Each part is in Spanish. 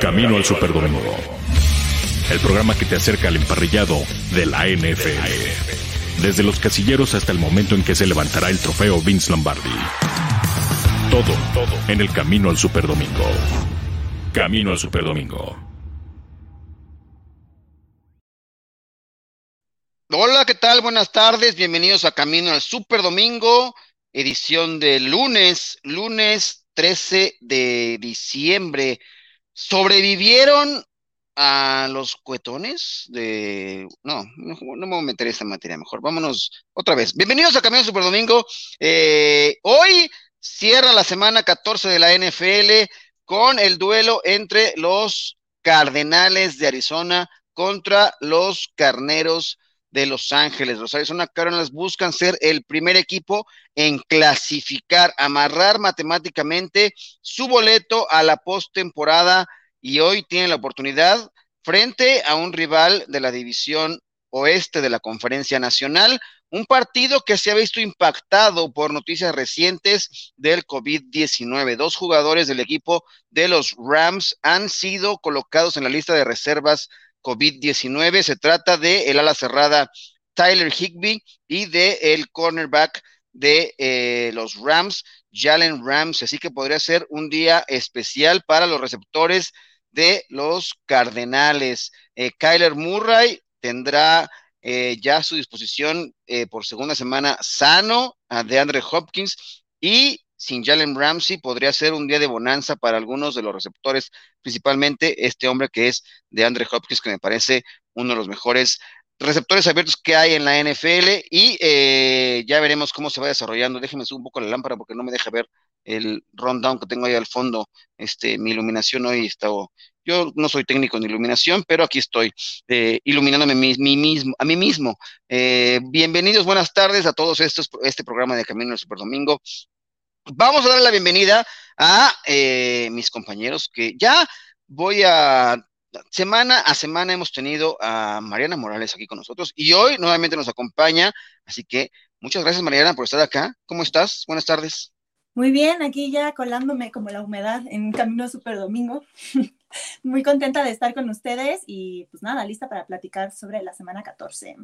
Camino al Superdomingo. El programa que te acerca al emparrillado de la NFL. Desde los casilleros hasta el momento en que se levantará el trofeo Vince Lombardi. Todo, todo en el Camino al Superdomingo. Camino al Superdomingo. Hola, ¿qué tal? Buenas tardes, bienvenidos a Camino al Super Domingo, edición de lunes, lunes 13 de diciembre. ¿Sobrevivieron a los cuetones de... No, no, me voy a meter esa materia, mejor vámonos otra vez. Bienvenidos a Camino Super Domingo. Eh, hoy cierra la semana 14 de la NFL con el duelo entre los Cardenales de Arizona contra los Carneros de Los Ángeles. Los Arizona Cardinals buscan ser el primer equipo en clasificar, amarrar matemáticamente su boleto a la postemporada y hoy tienen la oportunidad frente a un rival de la división oeste de la Conferencia Nacional, un partido que se ha visto impactado por noticias recientes del COVID-19. Dos jugadores del equipo de los Rams han sido colocados en la lista de reservas COVID-19. Se trata de el ala cerrada Tyler Higby y de el cornerback de eh, los Rams, Jalen Rams. Así que podría ser un día especial para los receptores de los Cardenales. Eh, Kyler Murray tendrá eh, ya a su disposición por segunda semana sano a DeAndre Hopkins y sin Jalen Ramsey podría ser un día de bonanza para algunos de los receptores, principalmente este hombre que es de Andre Hopkins, que me parece uno de los mejores receptores abiertos que hay en la NFL y eh, ya veremos cómo se va desarrollando. Déjenme subir un poco la lámpara porque no me deja ver el rundown que tengo ahí al fondo. Este, mi iluminación hoy está. Yo no soy técnico en iluminación, pero aquí estoy eh, iluminándome mi, mismo, a mí mismo. Eh, bienvenidos, buenas tardes a todos estos, este programa de Camino del Super Domingo. Vamos a darle la bienvenida a eh, mis compañeros que ya voy a semana a semana hemos tenido a Mariana Morales aquí con nosotros y hoy nuevamente nos acompaña, así que muchas gracias Mariana por estar acá. ¿Cómo estás? Buenas tardes. Muy bien, aquí ya colándome como la humedad en Camino Super Domingo. Muy contenta de estar con ustedes y pues nada, lista para platicar sobre la semana 14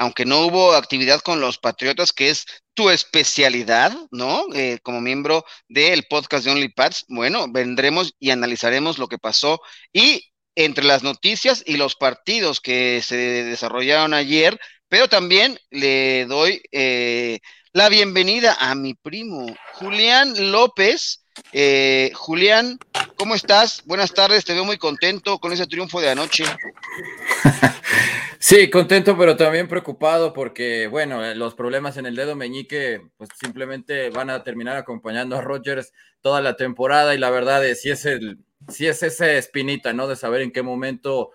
aunque no hubo actividad con los Patriotas, que es tu especialidad, ¿no? Eh, como miembro del podcast de OnlyPads, bueno, vendremos y analizaremos lo que pasó y entre las noticias y los partidos que se desarrollaron ayer, pero también le doy eh, la bienvenida a mi primo Julián López. Eh, Julián, ¿cómo estás? Buenas tardes, te veo muy contento con ese triunfo de anoche. Sí, contento, pero también preocupado porque, bueno, eh, los problemas en el dedo meñique, pues simplemente van a terminar acompañando a Rogers toda la temporada y la verdad es, si es, el, si es esa espinita, ¿no? De saber en qué momento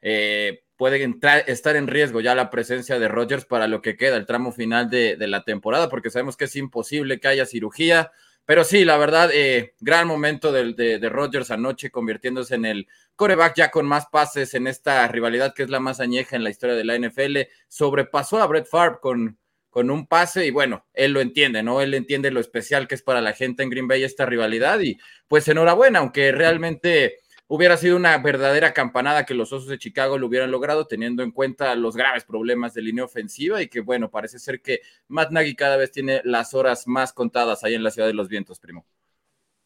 eh, puede entrar, estar en riesgo ya la presencia de Rogers para lo que queda, el tramo final de, de la temporada, porque sabemos que es imposible que haya cirugía. Pero sí, la verdad, eh, gran momento de, de, de Rodgers anoche, convirtiéndose en el coreback ya con más pases en esta rivalidad que es la más añeja en la historia de la NFL. Sobrepasó a Brett Favre con, con un pase y bueno, él lo entiende, ¿no? Él entiende lo especial que es para la gente en Green Bay esta rivalidad y pues enhorabuena, aunque realmente hubiera sido una verdadera campanada que los Osos de Chicago lo hubieran logrado, teniendo en cuenta los graves problemas de línea ofensiva y que, bueno, parece ser que Matt Nagy cada vez tiene las horas más contadas ahí en la ciudad de los vientos, primo.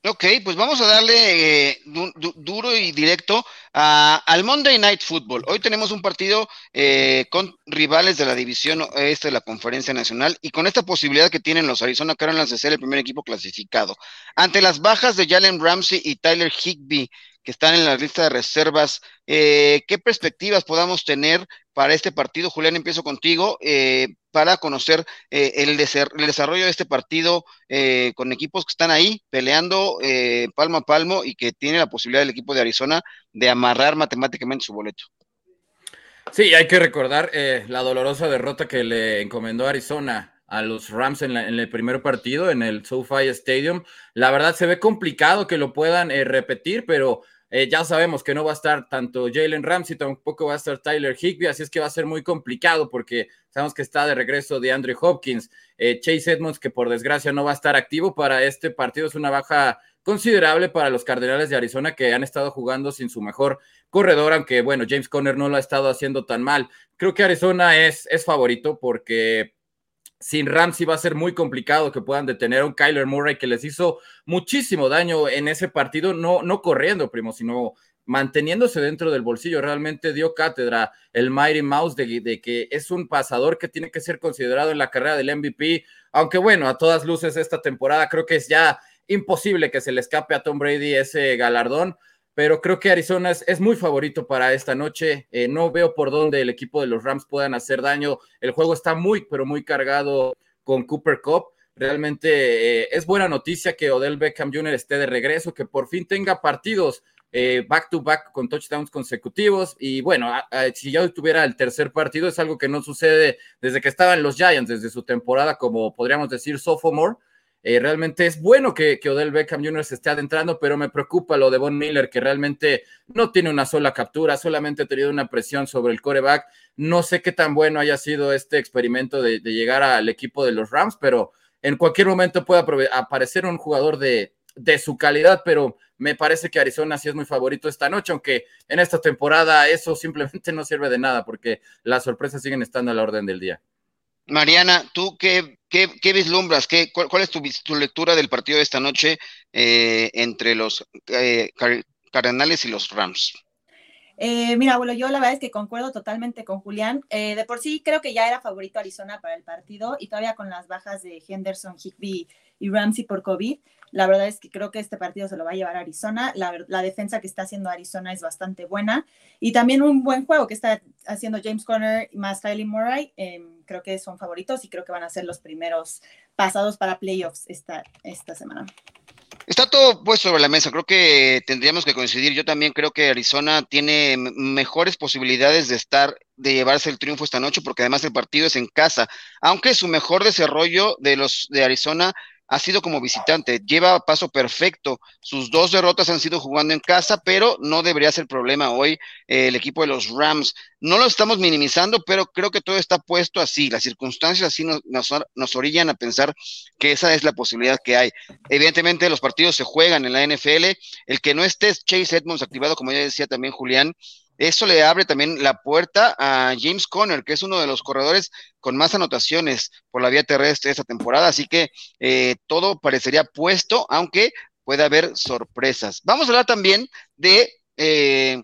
Ok, pues vamos a darle eh, duro y directo al Monday Night Football. Hoy tenemos un partido eh, con rivales de la división este de la Conferencia Nacional y con esta posibilidad que tienen los Arizona Cardinals de ser el primer equipo clasificado. Ante las bajas de Jalen Ramsey y Tyler Higby, que están en la lista de reservas, eh, ¿qué perspectivas podamos tener para este partido? Julián, empiezo contigo, eh, para conocer eh, el, desarrollo de este partido con equipos que están ahí peleando palmo a palmo y que tiene la posibilidad el equipo de Arizona de amarrar matemáticamente su boleto. Sí, hay que recordar la dolorosa derrota que le encomendó Arizona a los Rams en, el primer partido en el SoFi Stadium. La verdad se ve complicado que lo puedan repetir, pero Eh, ya sabemos que no va a estar tanto Jalen Ramsey, tampoco va a estar Tyler Higby, así es que va a ser muy complicado porque sabemos que está de regreso de Andrew Hopkins. Eh, Chase Edmonds, que por desgracia no va a estar activo para este partido, es una baja considerable para los Cardenales de Arizona que han estado jugando sin su mejor corredor, aunque bueno, James Conner no lo ha estado haciendo tan mal. Creo que Arizona es, es favorito porque sin Ramsey va a ser muy complicado que puedan detener a un Kyler Murray que les hizo muchísimo daño en ese partido, no, no corriendo, primo, sino manteniéndose dentro del bolsillo. Realmente dio cátedra el Mighty Mouse de, de, que es un pasador que tiene que ser considerado en la carrera del MVP, aunque bueno, a todas luces esta temporada creo que es ya imposible que se le escape a Tom Brady ese galardón pero creo que Arizona es, muy favorito para esta noche. Eh, no veo por dónde el equipo de los Rams puedan hacer daño. El juego está muy, pero muy cargado con Cooper Cup. Realmente eh, es buena noticia que Odell Beckham Jr. esté de regreso, que por fin tenga partidos eh, back to back con touchdowns consecutivos. Y bueno, si ya tuviera el tercer partido, es algo que no sucede desde que estaban los Giants, desde su temporada, como podríamos decir, sophomore. Eh, realmente es bueno que, que, Odell Beckham Jr. se esté adentrando, pero me preocupa lo de Von Miller, que realmente no tiene una sola captura, solamente ha tenido una presión sobre el coreback. No sé qué tan bueno haya sido este experimento de, llegar al equipo de los Rams, pero en cualquier momento puede aparecer un jugador de, de su calidad, pero me parece que Arizona sí es muy favorito esta noche, aunque en esta temporada eso simplemente no sirve de nada porque las sorpresas siguen estando a la orden del día. Mariana, ¿tú qué, qué, vislumbras? ¿Qué, cuál, es tu, tu, lectura del partido de esta noche eh, entre los eh, Cardenales y los Rams? Eh, mira, bueno, yo la verdad es que concuerdo totalmente con Julián. de por sí creo que ya era favorito Arizona para el partido y todavía con las bajas de Henderson, Higby y Ramsey por COVID, la verdad es que creo que este partido se lo va a llevar Arizona. La, defensa que está haciendo Arizona es bastante buena. Y también un buen juego que está haciendo James Conner más Kylie Murray. Em, creo que son favoritos y creo que van a ser los primeros pasados para playoffs esta, esta semana. Está todo puesto sobre la mesa. Creo que tendríamos que coincidir. Yo también creo que Arizona tiene mejores posibilidades de estar, de llevarse el triunfo esta noche, porque además el partido es en casa. Aunque su mejor desarrollo de los de Arizona ha sido como visitante, lleva paso perfecto. Sus dos derrotas han sido jugando en casa, pero no debería ser problema hoy eh, el equipo de los Rams. No lo estamos minimizando, pero creo que todo está puesto así. Las circunstancias así nos, nos, orillan a pensar que esa es la posibilidad que hay. Evidentemente, los partidos se juegan en la NFL. El que no esté Chase Edmonds activado, como ya decía también Julián, eso le abre también la puerta a James Conner, que es uno de los corredores con más anotaciones por la vía terrestre esta temporada. Así que eh, todo parecería puesto, aunque puede haber sorpresas. Vamos a hablar también de eh,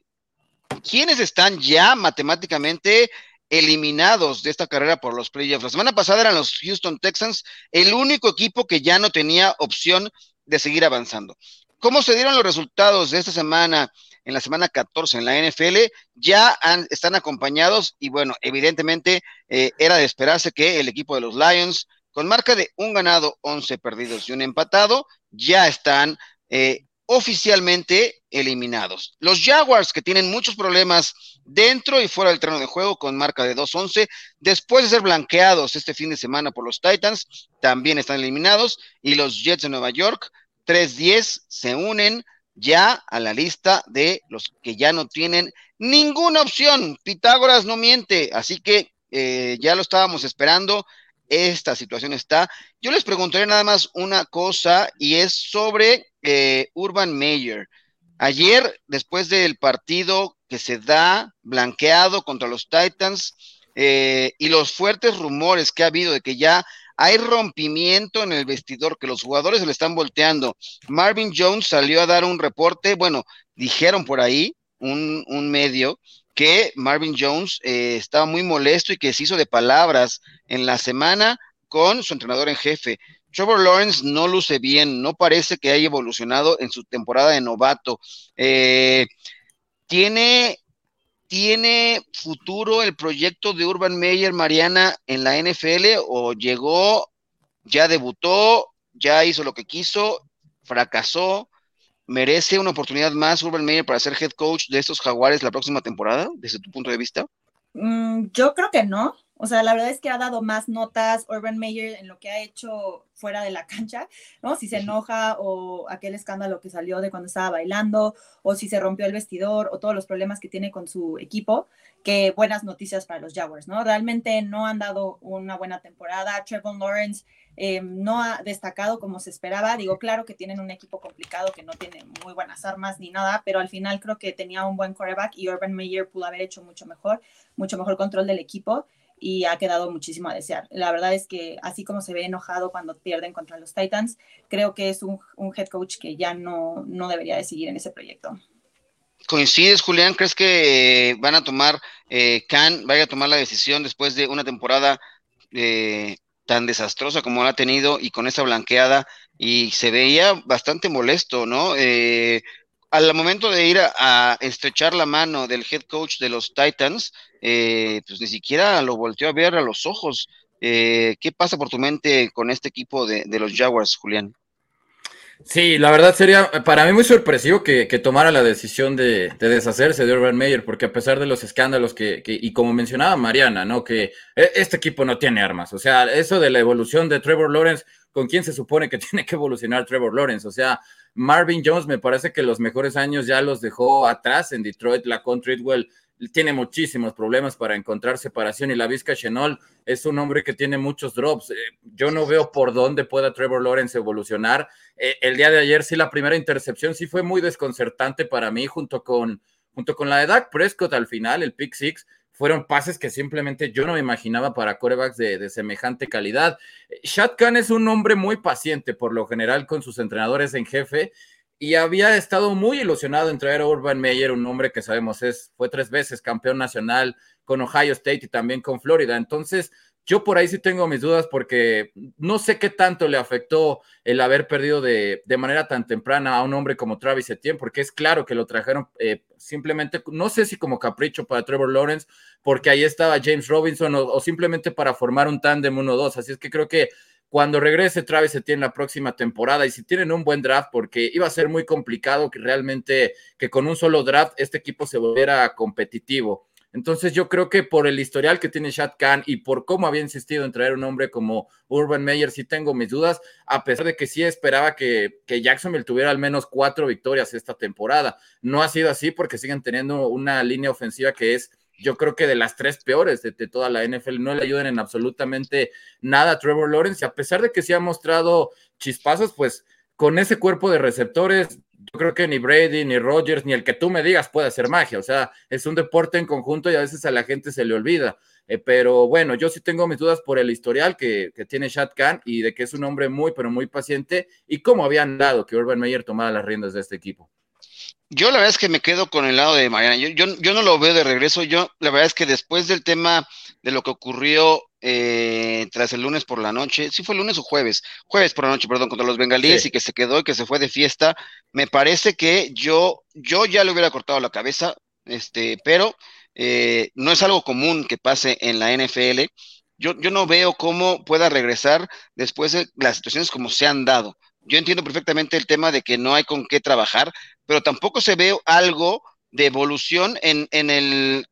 quiénes están ya matemáticamente eliminados de esta carrera por los playoffs. La semana pasada eran los Houston Texans, el único equipo que ya no tenía opción de seguir avanzando. ¿Cómo se dieron los resultados de esta semana? En la semana 14 en la NFL, ya están acompañados y bueno, evidentemente eh, era de esperarse que el equipo de los Lions, con marca de un ganado, 11 perdidos y un empatado, ya están eh, oficialmente eliminados. Los Jaguars, que tienen muchos problemas dentro y fuera del terreno de juego, con marca de 2-11, después de ser blanqueados este fin de semana por los Titans, también están eliminados. Y los Jets de Nueva York, 3-10, se unen ya a la lista de los que ya no tienen ninguna opción. Pitágoras no miente, así que eh, ya lo estábamos esperando. Esta situación está. Yo les preguntaré nada más una cosa y es sobre eh, Urban Meyer. Ayer, después del partido que se da blanqueado contra los Titans eh, y los fuertes rumores que ha habido de que ya hay rompimiento en el vestidor, que los jugadores le están volteando. Marvin Jones salió a dar un reporte, bueno, dijeron por ahí, un, medio, que Marvin Jones eh, estaba muy molesto y que se hizo de palabras en la semana con su entrenador en jefe. Trevor Lawrence no luce bien, no parece que haya evolucionado en su temporada de novato. Eh, tiene ¿Tiene futuro el proyecto de Urban Meyer, Mariana, en la NFL o llegó, ya debutó, ya hizo lo que quiso, fracasó? ¿Merece una oportunidad más Urban Meyer para ser head coach de estos jaguares la próxima temporada, desde tu punto de vista? Mm, yo creo que no. O sea, la verdad es que ha dado más notas Urban Meyer en lo que ha hecho fuera de la cancha, ¿no? Si se enoja o aquel escándalo que salió de cuando estaba bailando o si se rompió el vestidor o todos los problemas que tiene con su equipo, que buenas noticias para los Jaguars, ¿no? Realmente no han dado una buena temporada. Trevor Lawrence eh, no ha destacado como se esperaba. Digo, claro que tienen un equipo complicado que no tiene muy buenas armas ni nada, pero al final creo que tenía un buen quarterback y Urban Meyer pudo haber hecho mucho mejor, mucho mejor control del equipo y ha quedado muchísimo a desear. La verdad es que así como se ve enojado cuando pierden contra los Titans, creo que es un, head coach que ya no, no debería de seguir en ese proyecto. ¿Coincides, Julián? ¿Crees que van a tomar, eh, Khan vaya a tomar la decisión después de una temporada eh, tan desastrosa como la ha tenido y con esa blanqueada y se veía bastante molesto, ¿no? Eh, al momento de ir a, estrechar la mano del head coach de los Titans, eh, pues ni siquiera lo volteó a ver a los ojos. Eh, ¿Qué pasa por tu mente con este equipo de, los Jaguars, Julián? Sí, la verdad sería para mí muy sorpresivo que, tomara la decisión de, deshacerse de Urban Meyer, porque a pesar de los escándalos que, y como mencionaba Mariana, ¿no? Que e, este equipo no tiene armas. O sea, eso de la evolución de Trevor Lawrence, ¿con quién se supone que tiene que evolucionar Trevor Lawrence? O sea, Marvin Jones me parece que los mejores años ya los dejó atrás en Detroit. La Treadwell tiene muchísimos problemas para encontrar separación y la Vizca Chenol es un hombre que tiene muchos drops. Eh, yo no veo por dónde pueda Trevor Lawrence evolucionar. Eh, el día de ayer sí la primera intercepción sí fue muy desconcertante para mí junto con, junto con la de Dak Prescott al final, el pick six fueron pases que simplemente yo no me imaginaba para corebacks de, semejante calidad. Shad Khan es un hombre muy paciente por lo general con sus entrenadores en jefe y había estado muy ilusionado en traer a Urban Meyer, un hombre que sabemos es, fue tres veces campeón nacional con Ohio State y también con Florida. Entonces, yo por ahí sí tengo mis dudas porque no sé qué tanto le afectó el haber perdido de, manera tan temprana a un hombre como Travis Etienne, porque es claro que lo trajeron eh, simplemente, no sé si como capricho para Trevor Lawrence, porque ahí estaba James Robinson o, simplemente para formar un tándem 1-2. Así es que creo que cuando regrese Travis Etienne la próxima temporada y si tienen un buen draft, porque iba a ser muy complicado que realmente que con un solo draft este equipo se volviera competitivo. Entonces yo creo que por el historial que tiene Shad Khan y por cómo había insistido en traer un hombre como Urban Meyer, sí tengo mis dudas, a pesar de que sí esperaba que, que Jacksonville tuviera al menos cuatro victorias esta temporada. No ha sido así porque siguen teniendo una línea ofensiva que es yo creo que de las tres peores de, toda la NFL, no le ayudan en absolutamente nada a Trevor Lawrence, y a pesar de que sí ha mostrado chispazos, pues con ese cuerpo de receptores, yo creo que ni Brady, ni Rogers, ni el que tú me digas puede hacer magia. O sea, es un deporte en conjunto y a veces a la gente se le olvida. Eh, pero bueno, yo sí tengo mis dudas por el historial que, tiene Shad Khan y de que es un hombre muy, pero muy paciente y cómo habían dado que Urban Meyer tomara las riendas de este equipo. Yo la verdad es que me quedo con el lado de Mariana. Yo, yo, yo no lo veo de regreso. Yo la verdad es que después del tema de lo que ocurrió eh, tras el lunes por la noche, sí fue lunes o jueves, jueves por la noche, perdón, contra los bengalíes y que se quedó y que se fue de fiesta, me parece que yo, yo ya le hubiera cortado la cabeza, este, pero eh, no es algo común que pase en la NFL. Yo, yo no veo cómo pueda regresar después de las situaciones como se han dado. Yo entiendo perfectamente el tema de que no hay con qué trabajar, pero tampoco se ve algo de evolución en, en el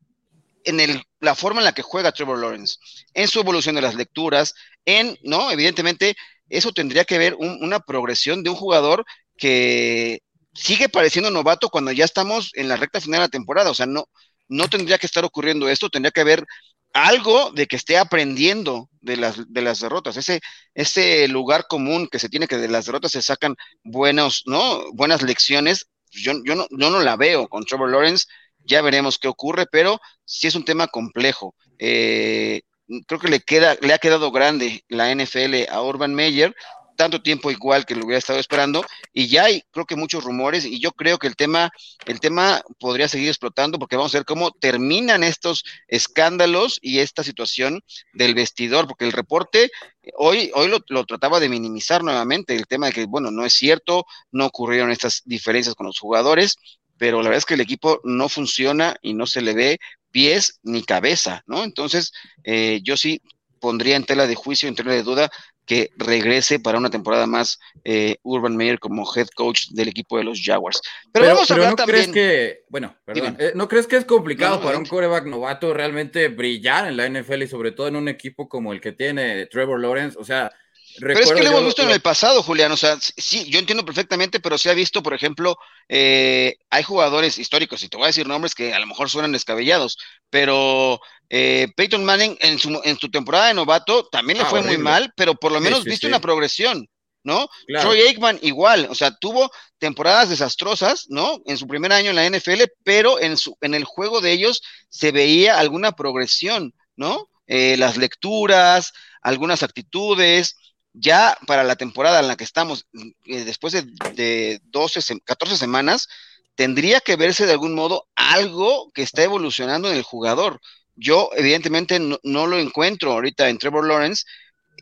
en el, la forma en la que juega Trevor Lawrence, en su evolución de las lecturas, en, ¿no? Evidentemente, eso tendría que ver una progresión de un jugador que sigue pareciendo novato cuando ya estamos en la recta final de la temporada. O sea, no, no tendría que estar ocurriendo esto, tendría que haber algo de que esté aprendiendo de las, de las derrotas, ese, ese lugar común que se tiene que de las derrotas se sacan buenos, ¿no? Buenas lecciones. Yo, yo, no, yo no la veo con Trevor Lawrence ya veremos qué ocurre, pero sí es un tema complejo. Eh, creo que le, queda, le ha quedado grande la NFL a Urban Meyer, tanto tiempo igual que lo hubiera estado esperando, y ya hay creo que muchos rumores, y yo creo que el tema, el tema podría seguir explotando porque vamos a ver cómo terminan estos escándalos y esta situación del vestidor, porque el reporte hoy, hoy lo, lo trataba de minimizar nuevamente, el tema de que, bueno, no es cierto, no ocurrieron estas diferencias con los jugadores, pero la verdad es que el equipo no funciona y no se le ve pies ni cabeza, ¿no? Entonces, eh, yo sí pondría en tela de juicio, en tela de duda, que regrese para una temporada más eh, Urban Meyer como head coach del equipo de los Jaguars. Pero, vamos a hablar ¿no también. Crees que, bueno, perdón, eh, ¿no crees que es complicado para un coreback novato realmente brillar en la NFL y sobre todo en un equipo como el que tiene Trevor Lawrence? O sea, pero es que lo hemos visto en el pasado, Julián. O sea, sí, yo entiendo perfectamente, pero se ha visto, por ejemplo, eh, hay jugadores históricos, y te voy a decir nombres que a lo mejor suenan descabellados, pero eh, Peyton Manning en su, en su temporada de novato también le ah, fue muy mal, pero por lo menos viste una progresión, ¿no? Troy Aikman igual, o sea, tuvo temporadas desastrosas, ¿no? En su primer año en la NFL, pero en, su, en el juego de ellos se veía alguna progresión, ¿no? Eh, las lecturas, algunas actitudes, ya para la temporada en la que estamos, eh, después de, de 12, 14 semanas, tendría que verse de algún modo algo que está evolucionando en el jugador. Yo, evidentemente, no, lo encuentro ahorita en Trevor Lawrence,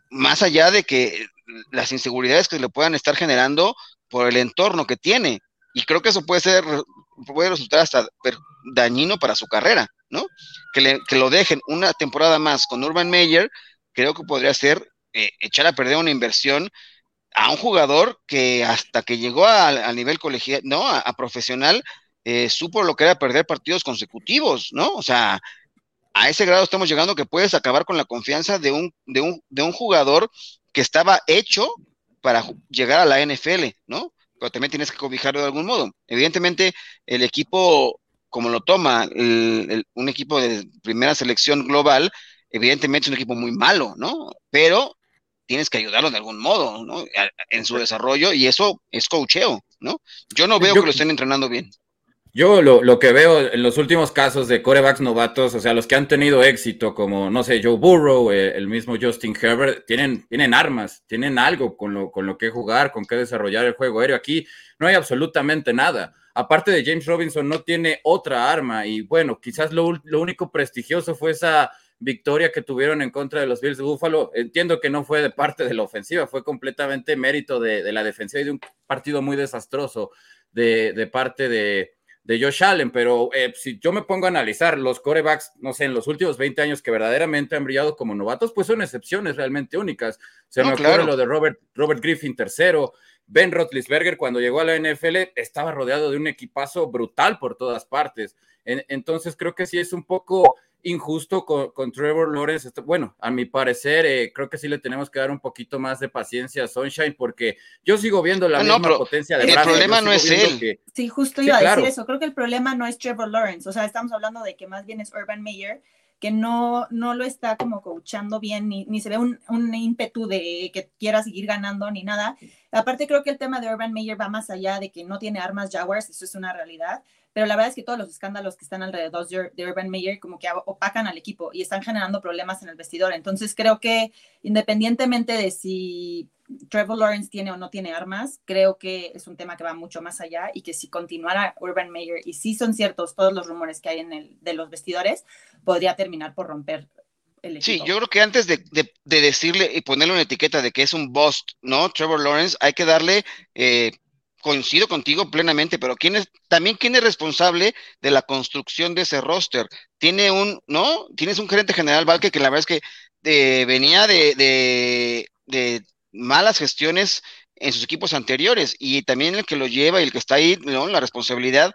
más allá de que las inseguridades que le puedan estar generando por el entorno que tiene. Y creo que eso puede ser, puede resultar hasta dañino para su carrera, ¿no? Que, le, que lo dejen una temporada más con Urban Meyer, creo que podría ser eh, echar a perder una inversión a un jugador que hasta que llegó a, nivel colegial, ¿no? A, profesional, eh, supo lo que era perder partidos consecutivos, ¿no? O sea, a ese grado estamos llegando que puedes acabar con la confianza de un, de un, de un jugador que estaba hecho para llegar a la NFL, ¿no? Pero también tienes que cobijarlo de algún modo. Evidentemente, el equipo, como lo toma un equipo de primera selección global, evidentemente es un equipo muy malo, ¿no? Pero tienes que ayudarlo de algún modo, ¿no? En su desarrollo y eso es coacheo, ¿no? Yo no veo que lo estén entrenando bien. Yo lo, que veo en los últimos casos de corebacks novatos, o sea, los que han tenido éxito, como, no sé, Joe Burrow, eh, el mismo Justin Herbert, tienen, tienen armas, tienen algo con lo, con lo que jugar, con qué desarrollar el juego aéreo. Aquí no hay absolutamente nada. Aparte de James Robinson, no tiene otra arma. Y bueno, quizás lo, lo único prestigioso fue esa victoria que tuvieron en contra de los Bills de Buffalo. Entiendo que no fue de parte de la ofensiva, fue completamente mérito de, la defensiva y de un partido muy desastroso de, parte de, Josh Allen. Pero eh, si yo me pongo a analizar los corebacks, no sé, en los últimos 20 años que verdaderamente han brillado como novatos, pues son excepciones realmente únicas. Se me ocurre lo de Robert, Robert Griffin tercero. Ben Roethlisberger cuando llegó a la NFL estaba rodeado de un equipazo brutal por todas partes. entonces creo que sí es un poco injusto con, Trevor Lawrence. Bueno, a mi parecer, eh, creo que sí le tenemos que dar un poquito más de paciencia a Sunshine, porque yo sigo viendo la ah, misma potencia de El problema no es él. Sí, justo iba a decir eso. Creo que el problema no es Trevor Lawrence. O sea, estamos hablando de que más bien es Urban Meyer, que no, no lo está como coachando bien, ni, ni se ve un, un, ímpetu de que quiera seguir ganando, ni nada. Aparte, creo que el tema de Urban Meyer va más allá de que no tiene armas Jaguars, eso es una realidad pero la verdad es que todos los escándalos que están alrededor de Urban Meyer como que opacan al equipo y están generando problemas en el vestidor. Entonces creo que independientemente de si Trevor Lawrence tiene o no tiene armas, creo que es un tema que va mucho más allá y que si continuara Urban Meyer y si son ciertos todos los rumores que hay en el de los vestidores, podría terminar por romper el equipo. Sí, yo creo que antes de, decirle y ponerle una etiqueta de que es un bust, ¿no? Trevor Lawrence, hay que darle eh, coincido contigo plenamente, pero ¿quién es, también quién es responsable de la construcción de ese roster? Tiene un, ¿no? Tienes un gerente general, Valque, que la verdad es que eh, venía de, de, de, malas gestiones en sus equipos anteriores y también el que lo lleva y el que está ahí, ¿no? La responsabilidad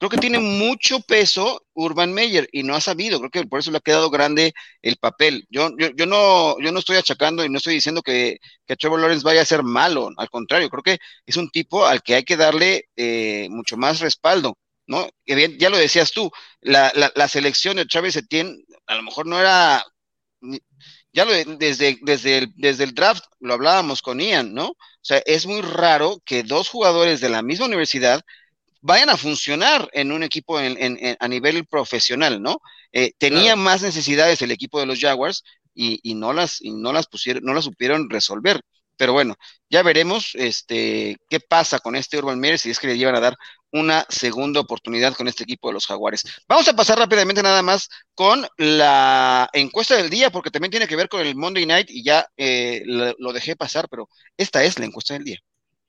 creo que tiene mucho peso Urban Meyer y no ha sabido, creo que por eso le ha quedado grande el papel. Yo, yo, yo no, yo no estoy achacando y no estoy diciendo que, que Trevor Lawrence vaya a ser malo, al contrario, creo que es un tipo al que hay que darle eh, mucho más respaldo. ¿no? Ya lo decías tú, la, la, selección de Chávez Etienne a lo mejor no era, ya lo, desde, desde, el, desde el draft lo hablábamos con Ian, ¿no? O sea, es muy raro que dos jugadores de la misma universidad vayan a funcionar en un equipo a nivel profesional, ¿no? Eh, tenía más necesidades el equipo de los Jaguars y, no las y no las pusieron, no las supieron resolver. Pero bueno, ya veremos este qué pasa con este Urban Meyer si es que le llevan a dar una segunda oportunidad con este equipo de los Jaguares. Vamos a pasar rápidamente nada más con la encuesta del día, porque también tiene que ver con el Monday Night y ya eh, lo dejé pasar, pero esta es la encuesta del día.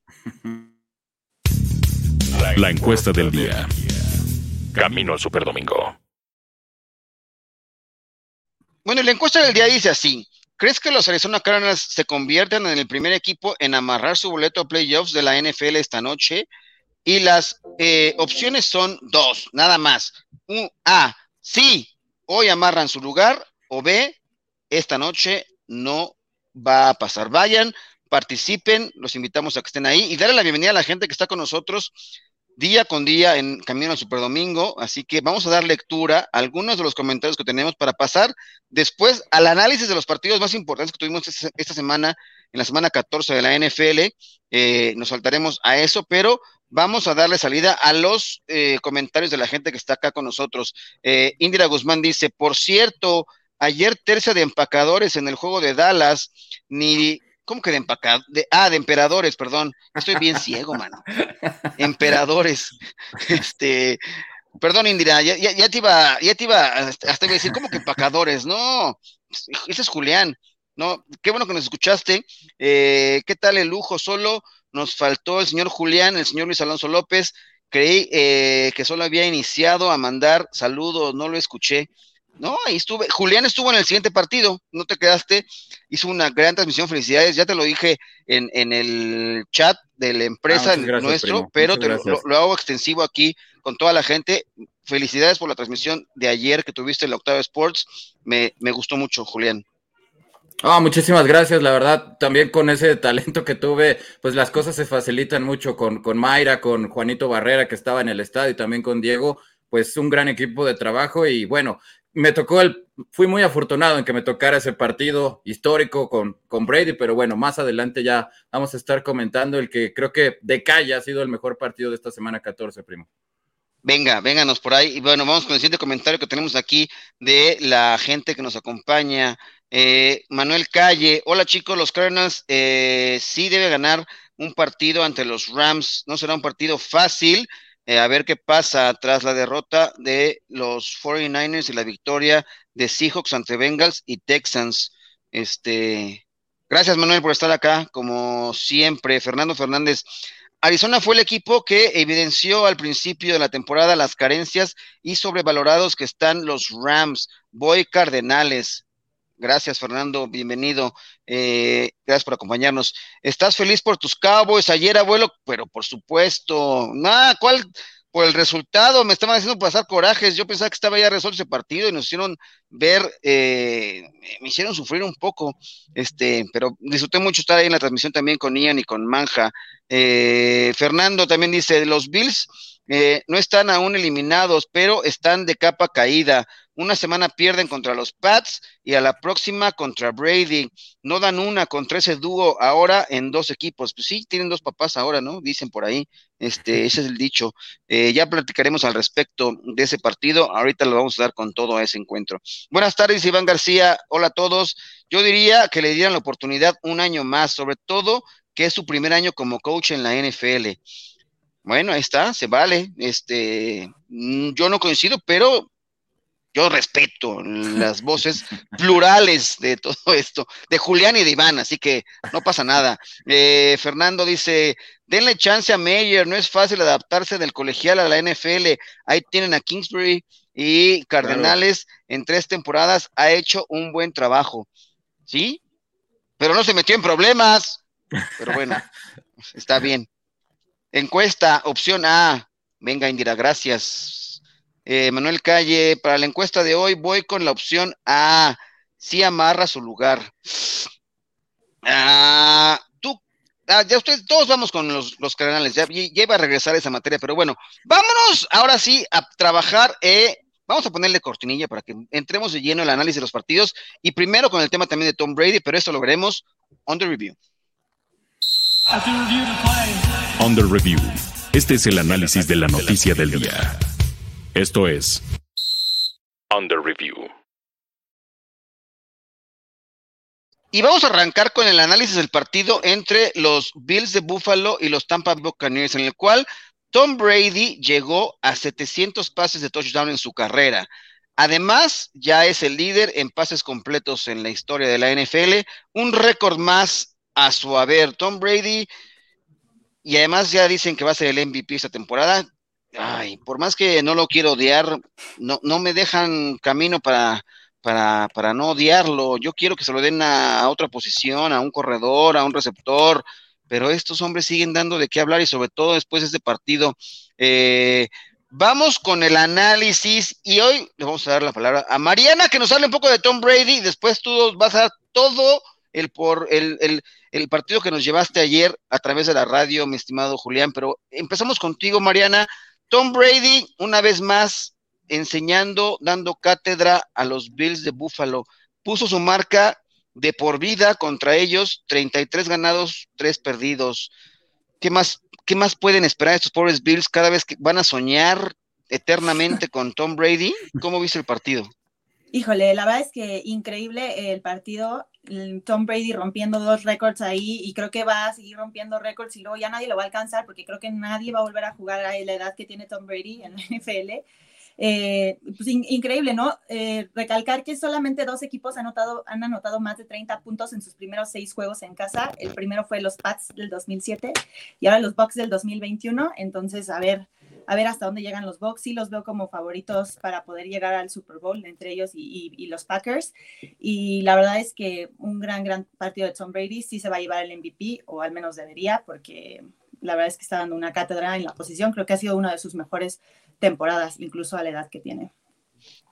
La encuesta del día. Camino al Superdomingo. Bueno, la encuesta del día dice así. ¿Crees que los Arizona Cardinals se convierten en el primer equipo en amarrar su boleto a playoffs de la NFL esta noche? Y las eh, opciones son dos, nada más. A, sí, hoy amarran su lugar, o B, esta noche no va a pasar. Vayan, participen, los invitamos a que estén ahí y darle la bienvenida a la gente que está con nosotros día con día en Camino al Superdomingo, así que vamos a dar lectura a algunos de los comentarios que tenemos para pasar después al análisis de los partidos más importantes que tuvimos esta semana, en la semana 14 de la NFL. Eh, nos saltaremos a eso, pero vamos a darle salida a los eh, comentarios de la gente que está acá con nosotros. Eh, Indira Guzmán dice, por cierto, ayer tercia de empacadores en el juego de Dallas, ni ¿Cómo que de empacado? De, ah, de emperadores, perdón. Estoy bien ciego, mano. Emperadores. Este, perdón, Indira, ya, ya, te iba, ya te iba, hasta a decir, ¿cómo que empacadores? No, ese es Julián. No, qué bueno que nos escuchaste. Eh, ¿Qué tal el lujo? Solo nos faltó el señor Julián, el señor Luis Alonso López. Creí eh, que solo había iniciado a mandar saludos, no lo escuché. No, ahí estuve. Julián estuvo en el siguiente partido, no te quedaste. Hizo una gran transmisión, felicidades. Ya te lo dije en, en el chat de la empresa ah, nuestro, pero te lo, hago extensivo aquí con toda la gente. Felicidades por la transmisión de ayer que tuviste en la Octava Sports. Me, me gustó mucho, Julián. Ah, muchísimas gracias, la verdad, también con ese talento que tuve, pues las cosas se facilitan mucho con, con Mayra, con Juanito Barrera, que estaba en el estadio, y también con Diego, pues un gran equipo de trabajo y bueno, me tocó el, fui muy afortunado en que me tocara ese partido histórico con, con Brady, pero bueno, más adelante ya vamos a estar comentando el que creo que de calle ha sido el mejor partido de esta semana 14, primo. Venga, vénganos por ahí. Y bueno, vamos con el siguiente comentario que tenemos aquí de la gente que nos acompaña. Eh, Manuel Calle, hola chicos, los Cardinals eh, sí debe ganar un partido ante los Rams. No será un partido fácil, eh, a ver qué pasa tras la derrota de los 49ers y la victoria de Seahawks ante Bengals y Texans. Este, gracias Manuel por estar acá, como siempre. Fernando Fernández. Arizona fue el equipo que evidenció al principio de la temporada las carencias y sobrevalorados que están los Rams. Voy Cardenales. Gracias, Fernando. Bienvenido. Eh, gracias por acompañarnos. ¿Estás feliz por tus Cowboys ayer, abuelo? Pero por supuesto. Nada, ¿cuál? Por el resultado, me estaban haciendo pasar corajes. Yo pensaba que estaba ya resuelto ese partido y nos hicieron ver, eh, me hicieron sufrir un poco. Este, pero disfruté mucho estar ahí en la transmisión también con Ian y con Manja. Eh, Fernando también dice: los Bills no están aún eliminados, pero están de capa caída. Una semana pierden contra los Pats y a la próxima contra Brady. No dan una contra ese dúo ahora en dos equipos. Pues sí, tienen dos papás ahora, ¿no? Dicen por ahí. Este, ese es el dicho. Eh, ya platicaremos al respecto de ese partido. Ahorita lo vamos a dar con todo a ese encuentro. Buenas tardes, Iván García. Hola a todos. Yo diría que le dieran la oportunidad un año más, sobre todo que es su primer año como coach en la NFL. Bueno, ahí está, se vale. Este, mm, yo no coincido, pero yo respeto las voces plurales de todo esto, de Julián y de Iván, así que no pasa nada. Eh, Fernando dice, denle chance a Meyer, no es fácil adaptarse del colegial a la NFL. Ahí tienen a Kingsbury y Cardenales en tres temporadas, ha hecho un buen trabajo, ¿sí? Pero no se metió en problemas. Pero bueno, está bien. Encuesta, opción A. Venga, Indira, gracias. Eh, Manuel Calle, para la encuesta de hoy voy con la opción A. Sí amarra su lugar. Ah, tú, ah, ya ustedes, todos vamos con los, los canales, ya, iba a regresar esa materia, pero bueno, vámonos ahora sí a trabajar. Eh, vamos a ponerle cortinilla para que entremos de lleno en el análisis de los partidos y primero con el tema también de Tom Brady, pero esto lo veremos the review. The review. Este es el análisis de la noticia del día. Esto es Under Review. Y vamos a arrancar con el análisis del partido entre los Bills de Buffalo y los Tampa Bay Buccaneers, en el cual Tom Brady llegó a 700 pases de touchdown en su carrera. Además, ya es el líder en pases completos en la historia de la NFL, un récord más a su haber. Tom Brady, y además ya dicen que va a ser el MVP esta temporada, ay, por más que no lo quiero odiar, no, no me dejan camino para, para, para no odiarlo. Yo quiero que se lo den a, otra posición, a un corredor, a un receptor, pero estos hombres siguen dando de qué hablar y sobre todo después de este partido. Eh, vamos con el análisis y hoy le vamos a dar la palabra a Mariana que nos hable un poco de Tom Brady. Después tú vas a dar todo el, por, el, el, el partido que nos llevaste ayer a través de la radio, mi estimado Julián. Pero empezamos contigo, Mariana. Tom Brady, una vez más, enseñando, dando cátedra a los Bills de Buffalo. Puso su marca de por vida contra ellos, 33 ganados, 3 perdidos. ¿Qué más, qué más pueden esperar estos pobres Bills cada vez que van a soñar eternamente con Tom Brady? ¿Cómo viste el partido? Híjole, la verdad es que increíble el partido. Tom Brady rompiendo dos récords ahí y creo que va a seguir rompiendo récords y luego ya nadie lo va a alcanzar porque creo que nadie va a volver a jugar a la edad que tiene Tom Brady en la NFL. Eh, pues increíble, ¿no? Eh, recalcar que solamente dos equipos han anotado, han anotado más de 30 puntos en sus primeros seis juegos en casa. El primero fue los Pats del 2007 y ahora los Bucks del 2021. Entonces, a ver, a ver hasta dónde llegan los Bucks. Sí los veo como favoritos para poder llegar al Super Bowl entre ellos y, los Packers. Y la verdad es que un gran, gran partido de Tom Brady sí se va a llevar el MVP, o al menos debería, porque la verdad es que está dando una cátedra en la posición. Creo que ha sido una de sus mejores temporadas, incluso a la edad que tiene.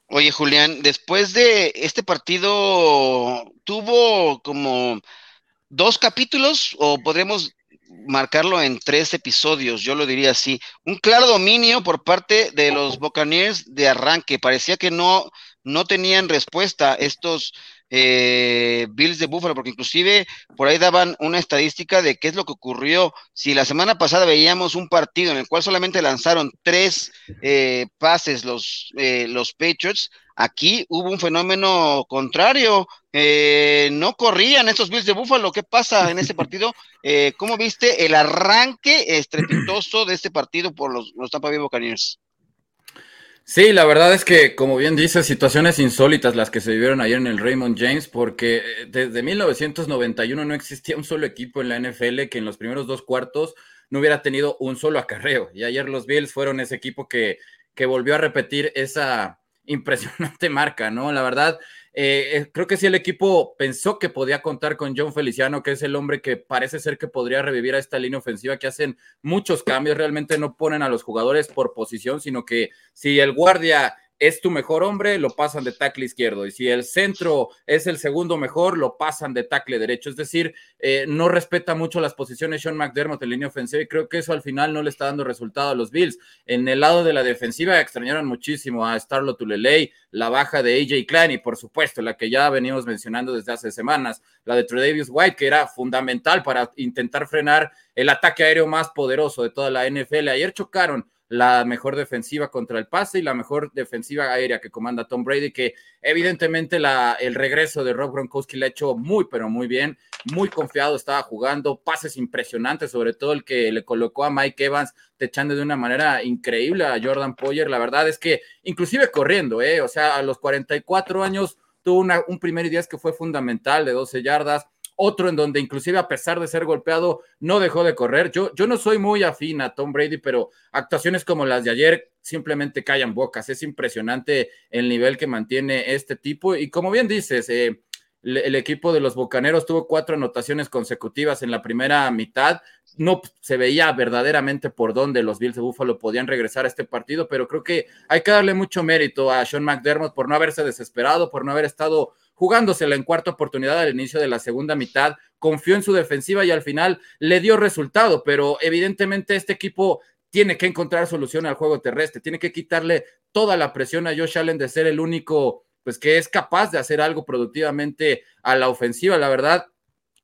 Oye, Julián, después de este partido, ¿tuvo como dos capítulos o podremos marcarlo en tres episodios, yo lo diría así. Un claro dominio por parte de los Buccaneers de arranque. Parecía que no, no tenían respuesta estos eh, Bills de Buffalo, porque inclusive por ahí daban una estadística de qué es lo que ocurrió. Si la semana pasada veíamos un partido en el cual solamente lanzaron tres eh, pases los, eh, los Patriots, aquí hubo un fenómeno contrario. no corrían estos Bills de Buffalo. ¿Qué pasa en ese partido? ¿Cómo viste el arranque estrepitoso de este partido por los, los Tampa Bay Buccaneers? Sí, la verdad es que, como bien dice, situaciones insólitas las que se vivieron ayer en el Raymond James, porque eh, desde 1991 no existía un solo equipo en la NFL que en los primeros dos cuartos no hubiera tenido un solo acarreo. Y ayer los Bills fueron ese equipo que, que volvió a repetir esa impresionante marca, ¿no? La verdad, eh, eh, creo que sí el equipo pensó que podía contar con John Feliciano, que es el hombre que parece ser que podría revivir a esta línea ofensiva, que hacen muchos cambios, realmente no ponen a los jugadores por posición, sino que si el guardia es tu mejor hombre, lo pasan de tackle izquierdo. Y si el centro es el segundo mejor, lo pasan de tackle derecho. Es decir, eh, no respeta mucho las posiciones Sean McDermott en línea ofensiva y creo que eso al final no le está dando resultado a los Bills. En el lado de la defensiva extrañaron muchísimo a Starlo Tuleley, la baja de AJ Klein y por supuesto la que ya venimos mencionando desde hace semanas, la de Tredavious White, que era fundamental para intentar frenar el ataque aéreo más poderoso de toda la NFL. Ayer chocaron la mejor defensiva contra el pase y la mejor defensiva aérea que comanda Tom Brady, que evidentemente la, el regreso de Rob Gronkowski le ha hecho muy, pero muy bien, muy confiado, estaba jugando, pases impresionantes, sobre todo el que le colocó a Mike Evans, techando de una manera increíble a Jordan Poyer, la verdad es que inclusive corriendo, ¿eh? o sea, a los 44 años tuvo una, un primer día que fue fundamental de 12 yardas, otro en donde inclusive a pesar de ser golpeado no dejó de correr. Yo, yo no soy muy afín a Tom Brady, pero actuaciones como las de ayer simplemente callan bocas. Es impresionante el nivel que mantiene este tipo y como bien dices, eh, el, equipo de los Bocaneros tuvo cuatro anotaciones consecutivas en la primera mitad. No se veía verdaderamente por dónde los Bills de Buffalo podían regresar a este partido, pero creo que hay que darle mucho mérito a Sean McDermott por no haberse desesperado, por no haber estado jugándosela en cuarta oportunidad al inicio de la segunda mitad, confió en su defensiva y al final le dio resultado, pero evidentemente este equipo tiene que encontrar solución al juego terrestre, tiene que quitarle toda la presión a Josh Allen de ser el único, pues que es capaz de hacer algo productivamente a la ofensiva, la verdad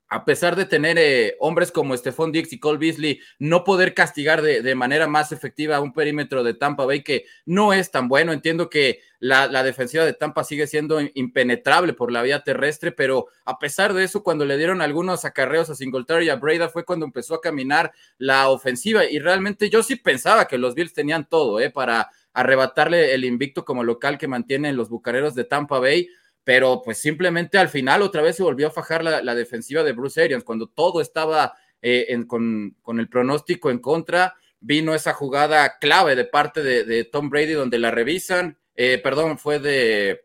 a pesar de tener eh, hombres como Stephon Dix y Cole Beasley, no poder castigar de, manera más efectiva un perímetro de Tampa Bay que no es tan bueno. Entiendo que la, defensiva de Tampa sigue siendo impenetrable por la vía terrestre, pero a pesar de eso, cuando le dieron algunos acarreos a Singletary y a Breda fue cuando empezó a caminar la ofensiva y realmente yo sí pensaba que los Bills tenían todo eh, para arrebatarle el invicto como local que mantienen los Bucareros de Tampa Bay pero pues simplemente al final otra vez se volvió a fajar la, defensiva de Bruce Arians, cuando todo estaba eh, con, el pronóstico en contra, vino esa jugada clave de parte de, Tom Brady donde la revisan, eh, perdón, fue de,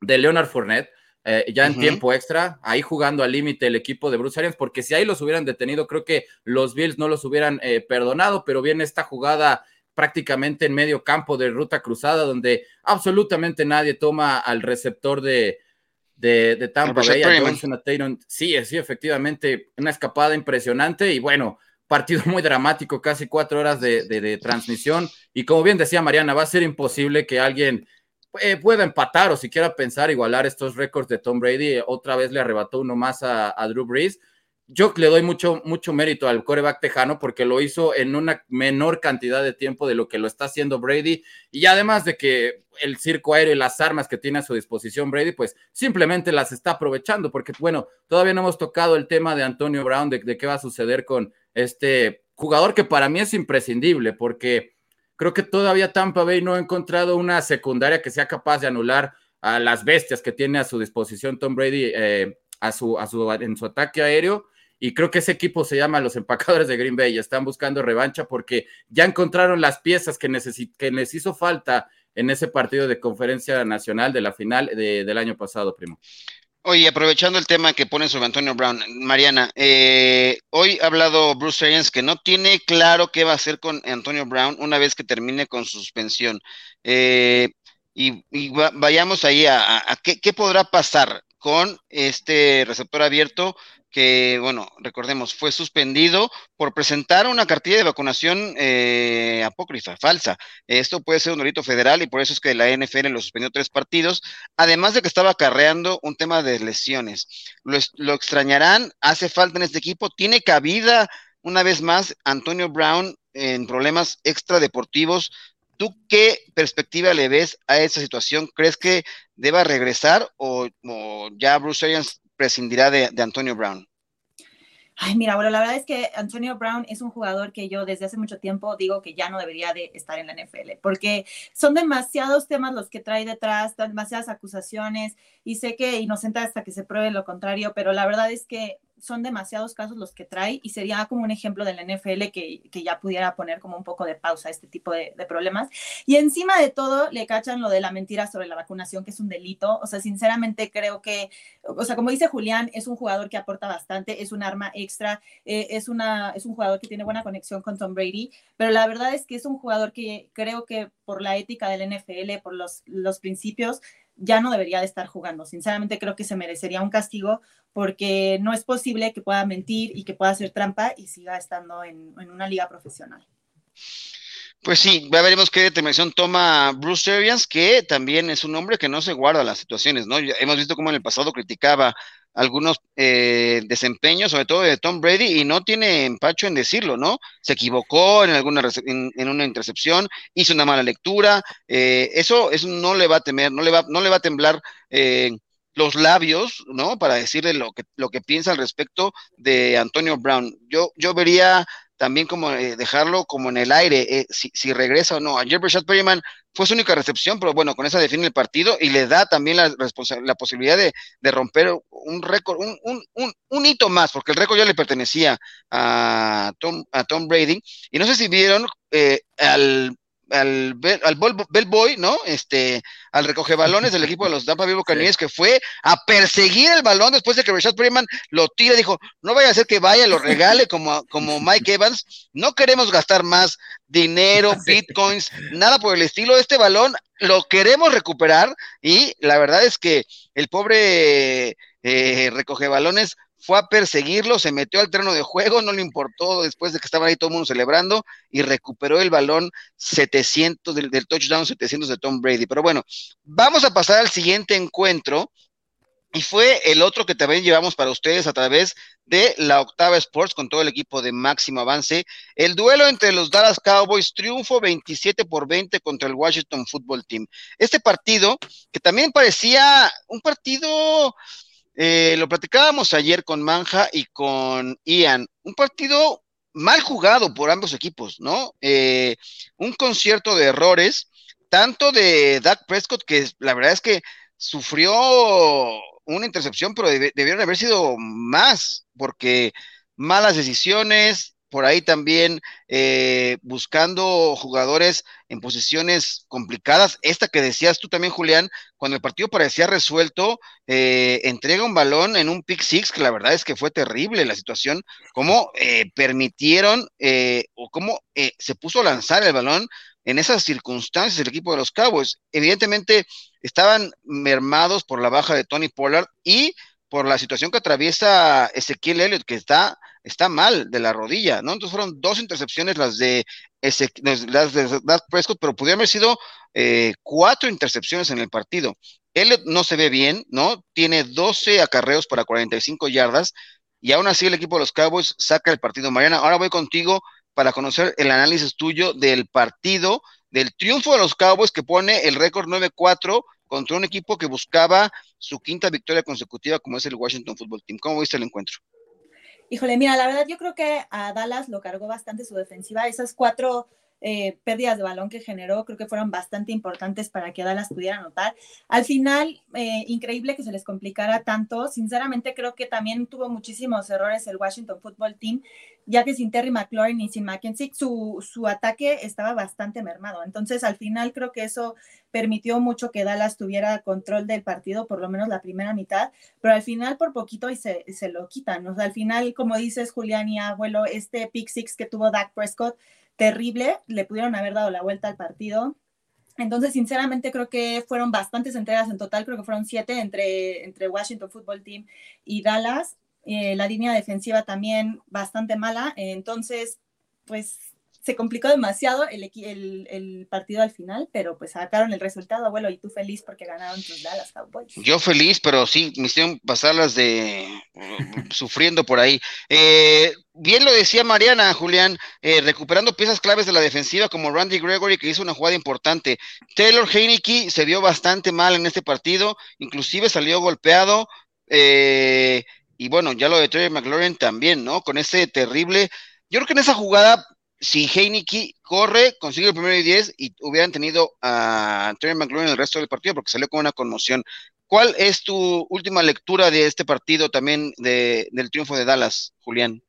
de Leonard Fournette. Eh, ya en tiempo extra, ahí jugando al límite el equipo de Bruce Arians, porque si ahí los hubieran detenido, creo que los Bills no los hubieran eh, perdonado, pero viene esta jugada prácticamente en medio campo de ruta cruzada, donde absolutamente nadie toma al receptor de, de, Tampa Bay, a Sí, sí, efectivamente, una escapada impresionante y bueno, partido muy dramático, casi cuatro horas de, de transmisión. Y como bien decía Mariana, va a ser imposible que alguien eh, pueda empatar o siquiera pensar igualar estos récords de Tom Brady. Otra vez le arrebató uno más a, Drew Brees. Yo le doy mucho, mucho mérito al coreback tejano porque lo hizo en una menor cantidad de tiempo de lo que lo está haciendo Brady. Y además de que el circo aéreo y las armas que tiene a su disposición Brady, pues simplemente las está aprovechando. Porque, bueno, todavía no hemos tocado el tema de Antonio Brown, de, qué va a suceder con este jugador que para mí es imprescindible porque Creo que todavía Tampa Bay no ha encontrado una secundaria que sea capaz de anular a las bestias que tiene a su disposición Tom Brady eh, a su, a su, en su ataque aéreo. Y creo que ese equipo se llama los empacadores de Green Bay y están buscando revancha porque ya encontraron las piezas que, que les hizo falta en ese partido de conferencia nacional de la final del año pasado, primo. Oye, aprovechando el tema que pone sobre Antonio Brown, Mariana, eh, hoy ha hablado Bruce Arians que no tiene claro qué va a hacer con Antonio Brown una vez que termine con suspensión. Eh, y, vayamos ahí a, qué, qué, podrá pasar con este receptor abierto que, bueno, recordemos, fue suspendido por presentar una cartilla de vacunación eh, apócrifa, falsa. Esto puede ser un delito federal y por eso es que la NFL lo suspendió tres partidos, además de que estaba acarreando un tema de lesiones. Lo, extrañarán, hace falta en este equipo, tiene cabida una vez más Antonio Brown en problemas extradeportivos. ¿Tú qué perspectiva le ves a esa situación? ¿Crees que deba regresar o, ya Bruce Arians prescindirá de, Antonio Brown? Ay, mira, bueno, la verdad es que Antonio Brown es un jugador que yo desde hace mucho tiempo digo que ya no debería de estar en la NFL, porque son demasiados temas los que trae detrás, demasiadas acusaciones, y sé que inocente hasta que se pruebe lo contrario, pero la verdad es que son demasiados casos los que trae y sería como un ejemplo del NFL que, que ya pudiera poner como un poco de pausa a este tipo de, problemas. Y encima de todo le cachan lo de la mentira sobre la vacunación, que es un delito. O sea, sinceramente creo que, o sea, como dice Julián, es un jugador que aporta bastante, es un arma extra, eh, es, una, es un jugador que tiene buena conexión con Tom Brady, pero la verdad es que es un jugador que creo que por la ética del NFL, por los, los principios, ya no debería de estar jugando. Sinceramente creo que se merecería un castigo porque no es posible que pueda mentir y que pueda hacer trampa y siga estando en, una liga profesional. Pues sí, ya veremos qué determinación toma Bruce Arians, que también es un hombre que no se guarda las situaciones, ¿no? hemos visto cómo en el pasado criticaba algunos eh, desempeños, sobre todo de Tom Brady, y no tiene empacho en decirlo, ¿no? Se equivocó en alguna en, una intercepción, hizo una mala lectura, eh, eso, eso no le va a temer, no le va, no le va a temblar eh, los labios, ¿no? Para decirle lo que, lo que piensa al respecto de Antonio Brown. Yo, yo vería también como eh, dejarlo como en el aire, eh, si, si, regresa o no. Ayer Brashad Perryman fue su única recepción, pero bueno, con esa define el partido y le da también la, la posibilidad de, de, romper un récord, un, un, un, un, hito más, porque el récord ya le pertenecía a Tom, a Tom Brady. Y no sé si vieron eh, al al, al Bellboy, ¿no? Este, al recoge balones del equipo de los Tampa Bay Buccaneers, que fue a perseguir el balón después de que Richard Freeman lo tira, dijo, no vaya a ser que vaya, lo regale como, como Mike Evans, no queremos gastar más dinero, bitcoins, nada por el estilo, este balón lo queremos recuperar y la verdad es que el pobre eh, recoge balones fue a perseguirlo, se metió al terreno de juego, no le importó después de que estaban ahí todo el mundo celebrando y recuperó el balón 700 del, touchdown 700 de Tom Brady. Pero bueno, vamos a pasar al siguiente encuentro y fue el otro que también llevamos para ustedes a través de la Octava Sports con todo el equipo de máximo avance. El duelo entre los Dallas Cowboys triunfo 27 por 20 contra el Washington Football Team. Este partido que también parecía un partido eh, lo platicábamos ayer con Manja y con Ian. Un partido mal jugado por ambos equipos, ¿no? Eh, un concierto de errores, tanto de Dak Prescott, que la verdad es que sufrió una intercepción, pero debieron haber sido más, porque malas decisiones, por ahí también eh, buscando jugadores en posiciones complicadas. Esta que decías tú también, Julián, cuando el partido parecía resuelto, eh, entrega un balón en un pick six, que la verdad es que fue terrible la situación, cómo eh, permitieron o cómo se puso a lanzar el balón en esas circunstancias el equipo de los Cowboys. Evidentemente estaban mermados por la baja de Tony Pollard y por la situación que atraviesa Ezequiel Elliott, que está, está mal de la rodilla, ¿no? Entonces fueron dos intercepciones las de, de Dak Prescott, pero pudieron haber sido eh, cuatro intercepciones en el partido. Elliott no se ve bien, ¿no? Tiene 12 acarreos para 45 yardas y aún así el equipo de los Cowboys saca el partido. Mariana, ahora voy contigo para conocer el análisis tuyo del partido, del triunfo de los Cowboys que pone el récord 9-4 contra un equipo que buscaba su quinta victoria consecutiva como es el Washington Football Team. ¿Cómo viste el encuentro? Híjole, mira, la verdad yo creo que a Dallas lo cargó bastante su defensiva. Esas cuatro eh, pérdidas de balón que generó, creo que fueron bastante importantes para que Dallas pudiera anotar. Al final, eh, increíble que se les complicara tanto. Sinceramente, creo que también tuvo muchísimos errores el Washington Football Team, ya que sin Terry McLaurin y sin McKenzie, su, su ataque estaba bastante mermado. Entonces, al final, creo que eso permitió mucho que Dallas tuviera control del partido, por lo menos la primera mitad, pero al final por poquito y se, se lo quitan. O sea, al final, como dices, Julián y abuelo, este pick six que tuvo Dak Prescott, terrible, le pudieron haber dado la vuelta al partido. Entonces, sinceramente, creo que fueron bastantes entregas en total, creo que fueron siete entre, entre Washington Football Team y Dallas. Eh, la línea defensiva también bastante mala. Entonces, pues se complicó demasiado el, el, el, partido al final, pero pues sacaron el resultado, abuelo, y tú feliz porque ganaron tus Dallas Cowboys. Yo feliz, pero sí, me hicieron pasarlas de sufriendo por ahí. Eh, bien lo decía Mariana, Julián, eh, recuperando piezas claves de la defensiva como Randy Gregory, que hizo una jugada importante. Taylor Heineke se vio bastante mal en este partido, inclusive salió golpeado. Eh, y bueno, ya lo de Trey McLaurin también, ¿no? Con ese terrible. Yo creo que en esa jugada si Heineke corre, consigue el primero y diez y hubieran tenido a Terry McLaurin el resto del partido porque salió con una conmoción. ¿Cuál es tu última lectura de este partido también de, del triunfo de Dallas, Julián?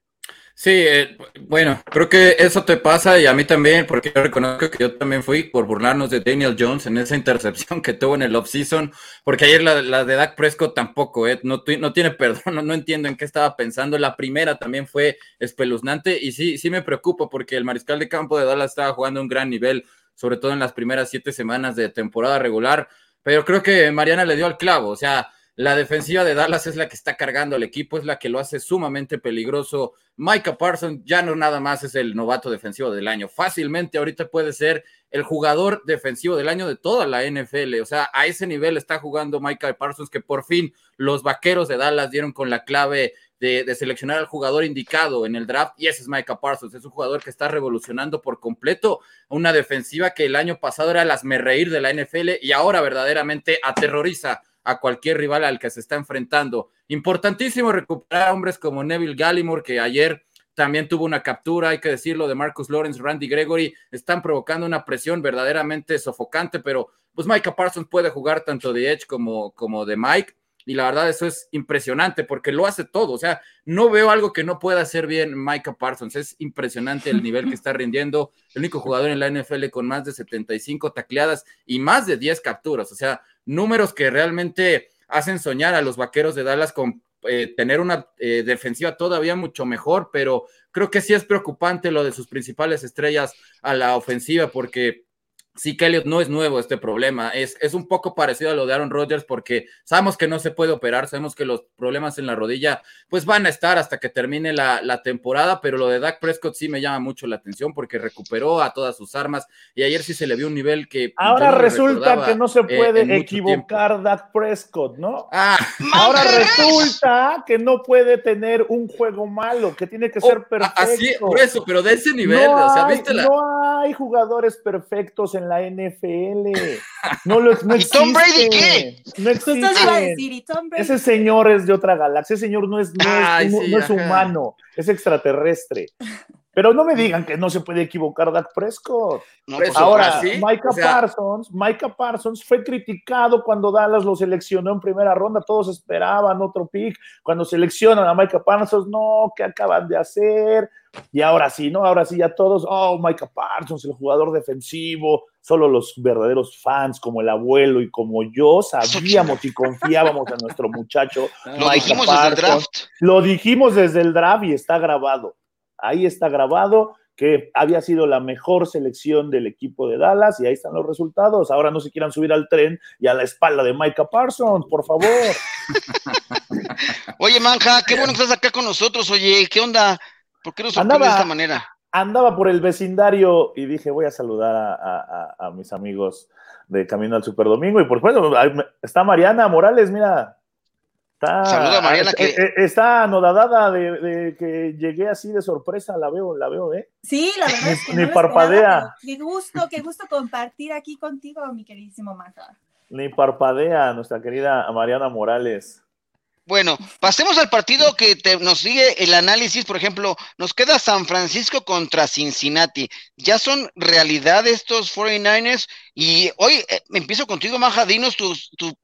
Sí, eh, bueno, creo que eso te pasa y a mí también, porque reconozco que yo también fui por burlarnos de Daniel Jones en esa intercepción que tuvo en el offseason, porque ayer la, de Dak Prescott tampoco, eh, no, no, tiene perdón, no, entiendo en qué estaba pensando. La primera también fue espeluznante y sí, sí me preocupa porque el mariscal de campo de Dallas estaba jugando un gran nivel, sobre todo en las primeras siete semanas de temporada regular, pero creo que Mariana le dio al clavo, o sea, la defensiva de Dallas es la que está cargando al equipo, es la que lo hace sumamente peligroso. Micah Parsons ya no nada más es el novato defensivo del año. Fácilmente ahorita puede ser el jugador defensivo del año de toda la NFL. O sea, a ese nivel está jugando Micah Parsons que por fin los vaqueros de Dallas dieron con la clave de, seleccionar al jugador indicado en el draft y ese es Micah Parsons. Es un jugador que está revolucionando por completo una defensiva que el año pasado era las reír de la NFL y ahora verdaderamente aterroriza a cualquier rival al que se está enfrentando. Importantísimo recuperar hombres como Neville Gallimore, que ayer también tuvo una captura, hay que decirlo, de Marcus Lawrence, Randy Gregory, están provocando una presión verdaderamente sofocante, pero pues Micah Parsons puede jugar tanto de Edge como, como de Mike, y la verdad eso es impresionante porque lo hace todo, o sea, no veo algo que no pueda hacer bien Micah Parsons, es impresionante el nivel que está rindiendo, el único jugador en la NFL con más de 75 tacleadas y más de 10 capturas, o sea, números que realmente hacen soñar a los vaqueros de Dallas con eh, tener una eh, defensiva todavía mucho mejor, pero creo que sí es preocupante lo de sus principales estrellas a la ofensiva porque sí que Elliot no es nuevo este problema, es, es un poco parecido a lo de Aaron Rodgers porque sabemos que no se puede operar, sabemos que los problemas en la rodilla pues van a estar hasta que termine la, temporada, pero lo de Dak Prescott sí me llama mucho la atención porque recuperó a todas sus armas y ayer sí se le vio un nivel que... Ahora resulta que no se eh, puede equivocar Dak Prescott, ¿no? Ah. Ahora resulta que no puede tener un juego malo, que tiene que ser oh, perfecto. Así, por eso, pero de ese nivel, no o sea, ¿viste la... No hay jugadores perfectos en la NFL. No lo no ¿Y Tom Brady qué? No existe. Ese señor es de otra galaxia. Ese señor no es, no es, humano, es extraterrestre. Pero no me digan que no se puede equivocar Dak Prescott. Pues, ahora, ¿sí? Micah Parsons, Micah Parsons fue criticado cuando Dallas lo seleccionó en primera ronda. Todos esperaban otro pick. Cuando seleccionan a Micah Parsons, no, ¿qué acaban de hacer? Y ahora sí, ¿no? Ahora sí, ya todos, oh, Micah Parsons, el jugador defensivo. Solo los verdaderos fans, como el abuelo y como yo, sabíamos y confiábamos en nuestro muchacho. Lo dijimos desde el draft. Lo dijimos desde el draft y está grabado ahí está grabado que había sido la mejor selección del equipo de Dallas y ahí están los resultados. Ahora no se quieran subir al tren y a la espalda de Micah Parsons, por favor. oye, Manja, qué bueno que estás acá con nosotros. Oye, ¿qué onda? ¿Por qué nos sorprendes de esta manera? Andaba por el vecindario y dije, voy a saludar a, mis amigos de Camino al Super Domingo. Y por supuesto, está Mariana Morales, mira, Saluda Mariana. Que... Eh, eh, está anodadada de, que llegué así de sorpresa, la veo, la veo, ¿eh? Sí, la verdad es que Ni parpadea. qué gusto, qué gusto compartir aquí contigo, mi queridísimo Maja. Ni parpadea, nuestra querida Mariana Morales. Bueno, pasemos al partido que nos sigue el análisis. Por ejemplo, nos queda San Francisco contra Cincinnati. Ya son realidad estos 49ers. Y hoy eh, empiezo contigo, Maja. Dinos tu,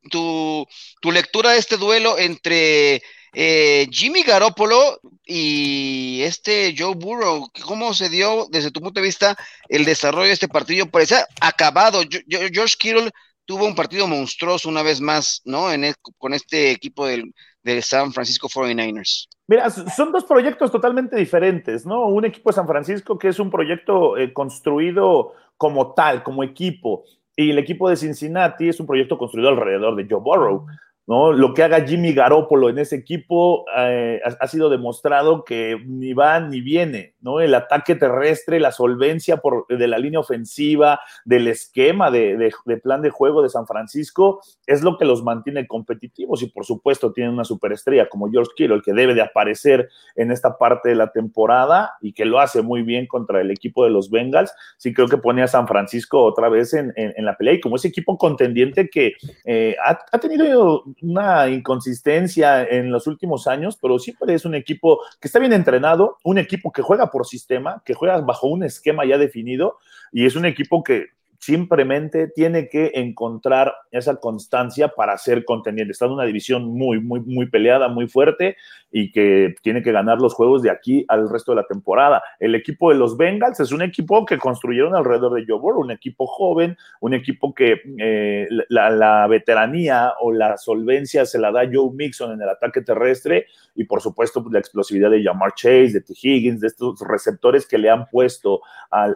tu, lectura de este duelo entre eh, Jimmy Garoppolo y este Joe Burrow. ¿Cómo se dio desde tu punto de vista el desarrollo de este partido? Parecía acabado. George Kittle tuvo un partido monstruoso una vez más, ¿no? En con este equipo del de San Francisco 49ers? Mira, son dos proyectos totalmente diferentes, ¿no? Un equipo de San Francisco que es un proyecto eh, construido como tal, como equipo, y el equipo de Cincinnati es un proyecto construido alrededor de Joe Burrow. ¿no? Lo que haga Jimmy Garoppolo en ese equipo eh, ha, sido demostrado que ni va ni viene, ¿no? El ataque terrestre, la solvencia de la línea ofensiva, del esquema de, plan de juego de San Francisco, es lo que los mantiene competitivos y por supuesto tienen una superestrella como George Kittle, el que debe de aparecer en esta parte de la temporada y que lo hace muy bien contra el equipo de los Bengals. Sí creo que pone a San Francisco otra vez en, la pelea y como ese equipo contendiente que eh, ha, ha tenido una inconsistencia en los últimos años, pero siempre es un equipo que está bien entrenado, un equipo que juega por sistema, que juega bajo un esquema ya definido y es un equipo que simplemente tiene que encontrar esa constancia para ser contendiente. Está en una división muy, muy, muy peleada, muy fuerte y que tiene que ganar los juegos de aquí al resto de la temporada. El equipo de los Bengals es un equipo que construyeron alrededor de Joe Burrow, un equipo joven, un equipo que eh, la, veteranía o la solvencia se la da Joe Mixon en el ataque terrestre y por supuesto pues, la explosividad de Jamar Chase, de T. Higgins, de estos receptores que le han puesto a,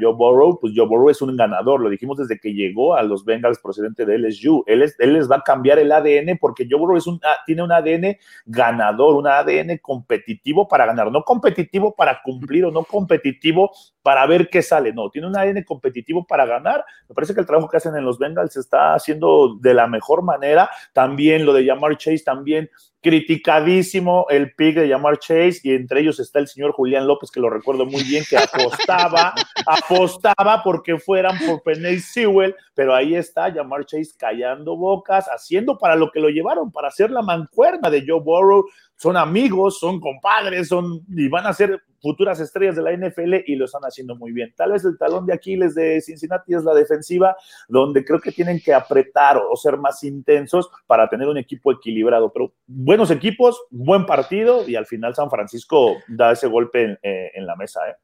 Joe Burrow, pues Joe Burrow es un ganador, lo dijimos desde que llegó a los Bengals procedente de LSU. Él, él les va a cambiar el ADN porque Joe Burrow es un, ah, tiene un ADN ganador, un ADN competitivo para ganar, no competitivo para cumplir o no competitivo para ver qué sale, no, tiene un ADN competitivo para ganar. Me parece que el trabajo que hacen en los Bengals se está haciendo de la mejor manera. También lo de llamar Chase, también criticadísimo el pick de llamar Chase y entre ellos está el señor Julián López, que lo recuerdo muy bien, que apostaba, apostaba porque fueran por Penny Sewell, pero ahí está llamar Chase callando bocas, haciendo para lo que lo llevaron, para hacer la mancuerna de Joe Burrow, son amigos, son compadres, son y van a ser futuras estrellas de la NFL y lo están haciendo muy bien. Tal vez el talón de Aquiles de Cincinnati es la defensiva, donde creo que tienen que apretar o, ser más intensos para tener un equipo equilibrado. Pero buenos equipos, buen partido y al final San Francisco da ese golpe en, eh, la mesa. ¿eh?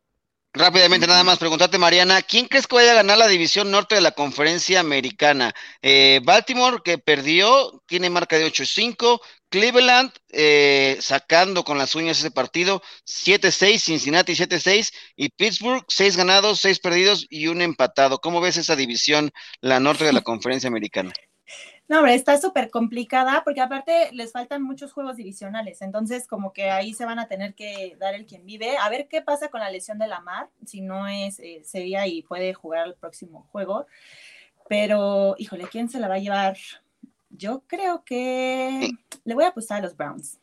Rápidamente, nada más preguntarte, Mariana, ¿quién crees que vaya a ganar la división norte de la conferencia americana? Eh, Baltimore, que perdió, tiene marca de 8-5. Cleveland, eh, sacando con las uñas ese partido, 7-6. Cincinnati, 7-6. Y Pittsburgh, 6 ganados, 6 perdidos y un empatado. ¿Cómo ves esa división, la norte de la conferencia americana? No, hombre, está súper complicada porque aparte les faltan muchos juegos divisionales, entonces como que ahí se van a tener que dar el quien vive. A ver qué pasa con la lesión de Lamar, si no es eh, seria y puede jugar el próximo juego. Pero, híjole, ¿quién se la va a llevar? Yo creo que le voy a apostar a los Browns.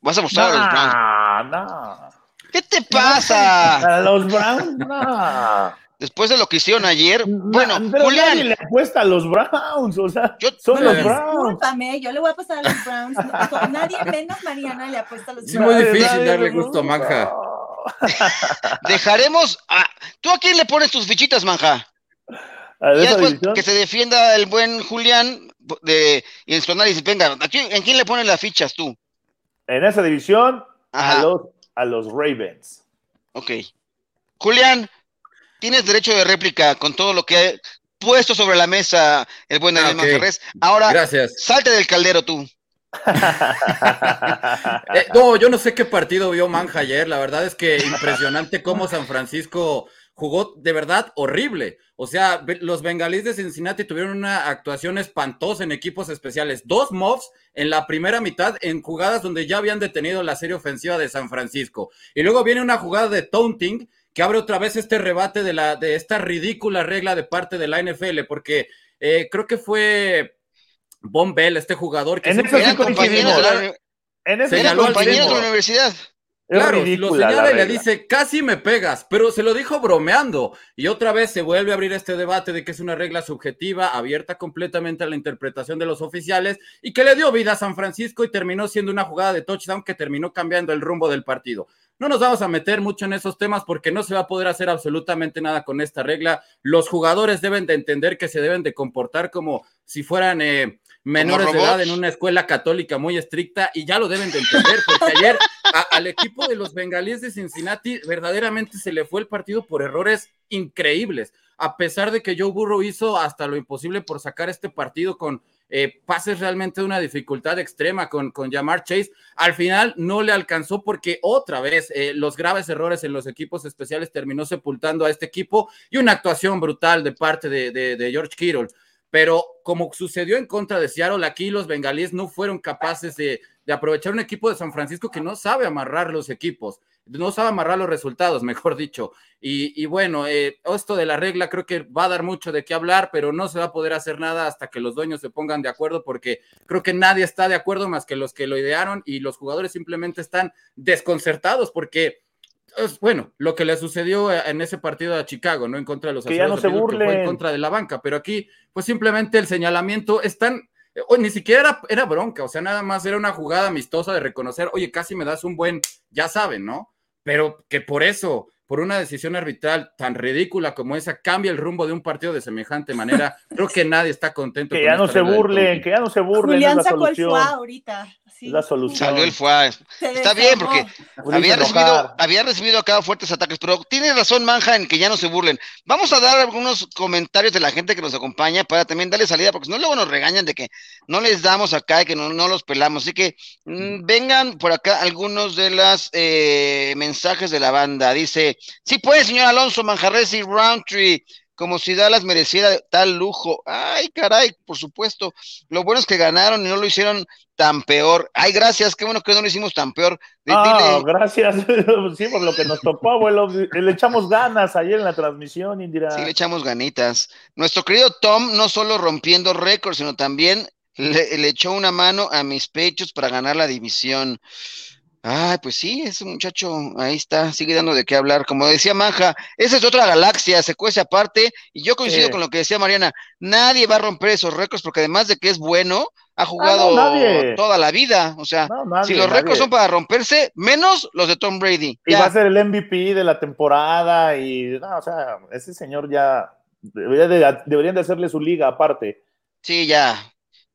¿Vas a apostar a los Browns? No. ¿Qué te pasa? A los Browns, no después de lo que hicieron ayer. Bueno, pero Julián. Nadie le apuesta a los Browns, o sea, yo, son los Browns. Discúlpame, yo le voy a apostar a los Browns. nadie menos Mariana le apuesta a los Browns. Es muy difícil darle gusto a Manja. Dejaremos. A... ¿Tú a quién le pones tus fichitas, manja? que se defienda el buen Julián de, y en su análisis. Venga, ¿en quién le pones las fichas tú? En esa división, a los, a los Ravens. Ok. Julián, tienes derecho de réplica con todo lo que ha puesto sobre la mesa el buen Daniel ah, Ahora, Gracias. salte del caldero tú. Eh, no, yo no sé qué partido vio Manja ayer. La verdad es que impresionante cómo San Francisco jugó de verdad horrible. O sea, los bengalíes de Cincinnati tuvieron una actuación espantosa en equipos especiales. Dos mobs en la primera mitad en jugadas donde ya habían detenido la serie ofensiva de San Francisco. Y luego viene una jugada de taunting que abre otra vez este rebate de, la, de esta ridícula regla de parte de la NFL, porque eh, creo que fue Von Bell, este jugador que en de la, en de la universidad. Claro, lo señala y le dice, casi me pegas, pero se lo dijo bromeando. Y otra vez se vuelve a abrir este debate de que es una regla subjetiva, abierta completamente a la interpretación de los oficiales y que le dio vida a San Francisco y terminó siendo una jugada de touchdown que terminó cambiando el rumbo del partido. No nos vamos a meter mucho en esos temas porque no se va a poder hacer absolutamente nada con esta regla. Los jugadores deben de entender que se deben de comportar como si fueran eh, menores de edad en una escuela católica muy estricta y ya lo deben de entender, porque ayer al equipo de los bengalíes de Cincinnati verdaderamente se le fue el partido por errores increíbles, a pesar de que Joe Burrow hizo hasta lo imposible por sacar este partido con eh, pases realmente de una dificultad extrema con, con Jamar Chase, al final no le alcanzó porque otra vez eh, los graves errores en los equipos especiales terminó sepultando a este equipo y una actuación brutal de parte de, de George Kittle. Pero como sucedió en contra de Seattle, aquí los bengalíes no fueron capaces de, aprovechar un equipo de San Francisco que no sabe amarrar los equipos, no sabe amarrar los resultados, mejor dicho. Y, bueno, eh, esto de la regla creo que va a dar mucho de qué hablar, pero no se va a poder hacer nada hasta que los dueños se pongan de acuerdo, porque creo que nadie está de acuerdo más que los que lo idearon y los jugadores simplemente están desconcertados porque bueno, lo que le sucedió en ese partido a Chicago, ¿no? En contra de los que ya no se fue en contra de la banca, pero aquí, pues simplemente el señalamiento es tan, ni siquiera era, era, bronca, o sea, nada más era una jugada amistosa de reconocer, oye, casi me das un buen, ya saben, ¿no? Pero que por eso por una decisión arbitral tan ridícula como esa cambia el rumbo de un partido de semejante manera. Creo que nadie está contento. Que ya no se burlen, que ya no se burlen. Julián sacó el FUA ahorita. La solución. Salió el FUA. Está bien, porque había recibido, había recibido acá fuertes ataques, pero tiene razón Manja en que ya no se burlen. Vamos a dar algunos comentarios de la gente que nos acompaña para también darle salida, porque si no luego nos regañan de que no les damos acá y que no, no los pelamos. Así que mm, vengan por acá algunos de los eh, mensajes de la banda. Dice, Sí puede, señor Alonso Manjarres y Roundtree, como si Dallas mereciera tal lujo. Ay, caray, por supuesto. Lo bueno es que ganaron y no lo hicieron tan peor. Ay, gracias, qué bueno que no lo hicimos tan peor. Ah, gracias. sí, por lo que nos tocó, abuelo. Le echamos ganas ayer en la transmisión, Indira. Sí, le echamos ganitas. Nuestro querido Tom, no solo rompiendo récords, sino también le, le echó una mano a mis pechos para ganar la división. Ay, pues sí, ese muchacho ahí está, sigue dando de qué hablar. Como decía Manja, esa es otra galaxia, se cuece aparte, y yo coincido con lo que decía Mariana, nadie va a romper esos récords porque además de que es bueno, ha ah, jugado toda la vida. O sea, si los récords son para romperse, menos los de Tom Brady. Y va a ser el MVP de la temporada, y no, o sea, ese señor ya deberían de hacerle su liga aparte. Sí, ya,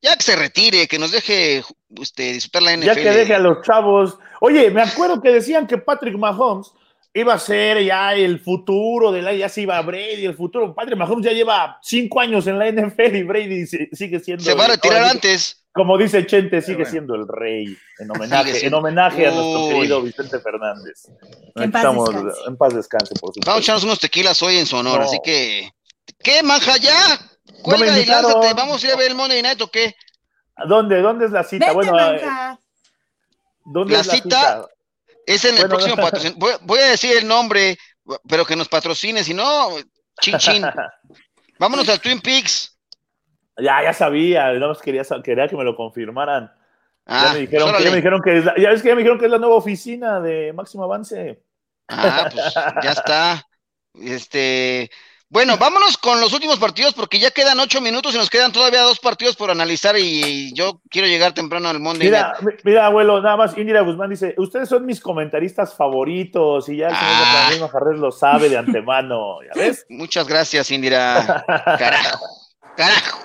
ya que se retire, que nos deje este, disfrutar la NFL. Ya que deje a los chavos. Oye, me acuerdo que decían que Patrick Mahomes iba a ser ya el futuro de la, ya se iba a Brady, el futuro. Patrick Mahomes ya lleva cinco años en la NFL y Brady sigue siendo. Se va a retirar antes. Como dice Chente, sigue siendo el rey, en homenaje, en homenaje a nuestro querido Vicente Fernández. En paz, descanse. en paz descanse, por supuesto. Vamos a echarnos unos tequilas hoy en su honor, así que. ¿Qué, manja, ya? Cuelga y lánzate. ¿Vamos a ir a ver el Monday Night o qué? ¿Dónde? ¿Dónde es la cita? bueno, eh, ¿dónde la, es la cita, es en el próximo patrocinio. Voy, a decir el nombre, pero que nos patrocine, si no, chin chin. Vámonos al Twin Peaks. Ya, ya sabía, no quería, quería que me lo confirmaran. ya, me dijeron, que, ya me dijeron que es la, ya es que ya me dijeron que es la nueva oficina de Máximo Avance. Ah, pues ya está. Este, Bueno, vámonos con los últimos partidos porque ya quedan ocho minutos y nos quedan todavía dos partidos por analizar y yo quiero llegar temprano al Monday. Mira, mira, abuelo, nada más Indira Guzmán dice, ustedes son mis comentaristas favoritos y ya el Ah. señor Jarrés lo sabe de antemano, ¿ya ves? Muchas gracias, Indira. Carajo, carajo.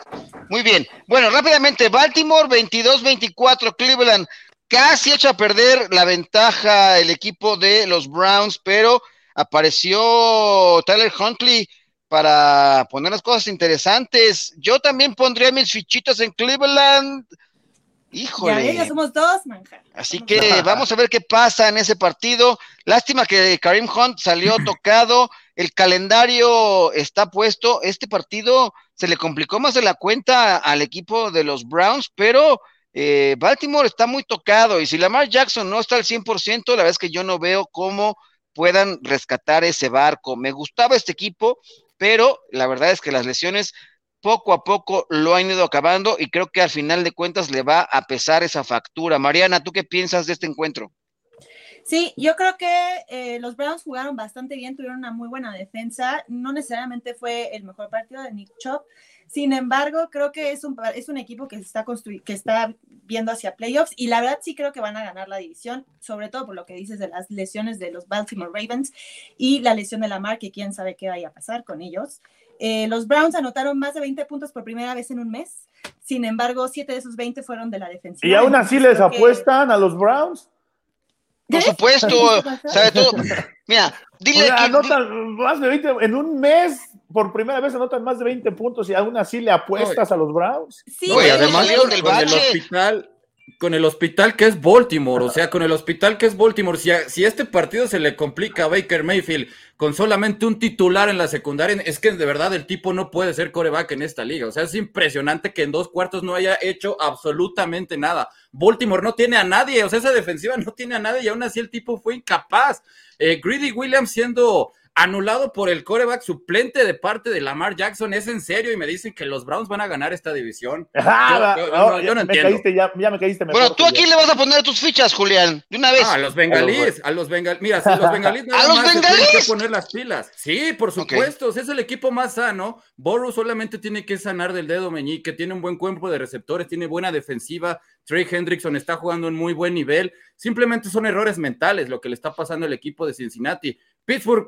Muy bien. Bueno, rápidamente, Baltimore 22-24, Cleveland casi echa a perder la ventaja el equipo de los Browns, pero apareció Tyler Huntley para poner las cosas interesantes. Yo también pondría mis fichitas en Cleveland. Ya ves, ya Híjole. somos dos, manja. Así Somos que dos. vamos a ver qué pasa en ese partido. Lástima que Karim Hunt salió tocado. El calendario está puesto. Este partido se le complicó más de la cuenta al equipo de los Browns, pero eh, Baltimore está muy tocado. Y si Lamar Jackson no está al 100%, la verdad es que yo no veo cómo puedan rescatar ese barco. Me gustaba este equipo, pero la verdad es que las lesiones poco a poco lo han ido acabando y creo que al final de cuentas le va a pesar esa factura. Mariana, ¿tú qué piensas de este encuentro? Sí, yo creo que eh, los Browns jugaron bastante bien, tuvieron una muy buena defensa. No necesariamente fue el mejor partido de Nick Chop. Sin embargo, creo que es un, es un equipo que, se está que está viendo hacia playoffs y la verdad sí creo que van a ganar la división, sobre todo por lo que dices de las lesiones de los Baltimore Ravens y la lesión de Lamar, que quién sabe qué vaya a pasar con ellos. Eh, los Browns anotaron más de 20 puntos por primera vez en un mes. Sin embargo, 7 de esos 20 fueron de la defensiva. Y aún así les que- apuestan a los Browns. Por supuesto, sabe todo. Mira, O dile sea, que, anotan más de 20, en un mes, por primera vez anotan más de 20 puntos y aún así le apuestas a los Browns. Sí, No, y Güey, además salieron del con el bache. hospital, con el hospital que es Baltimore, o sea, con el hospital que es Baltimore, si, a- si este partido se le complica a Baker Mayfield con solamente un titular en la secundaria, es que de verdad el tipo no puede ser coreback en esta liga. O sea, es impresionante que en dos cuartos no haya hecho absolutamente nada. Baltimore no tiene a nadie, o sea, esa defensiva no tiene a nadie y aún así el tipo fue incapaz. Eh, Greedy Williams siendo anulado por el coreback suplente de parte de Lamar Jackson, ¿es en serio? Y me dicen que los Browns van a ganar esta división. Ah, yo- yo no, no- yo no me entiendo. caíste, ya, ya me caíste mejor. bueno, tú aquí le vas a poner tus fichas, Julián, de una vez. Ah, a los bengalíes, a los bengalíes. Mira, si los bengalíes nada ¿A los más se tienen bengalíes? que poner las pilas. Sí, por supuesto, es el equipo más sano. Boru solamente tiene que sanar del dedo meñique, tiene un buen cuerpo de receptores, tiene buena defensiva. Trey Hendrickson está jugando en muy buen nivel. Simplemente son errores mentales lo que le está pasando al equipo de Cincinnati. Pittsburgh,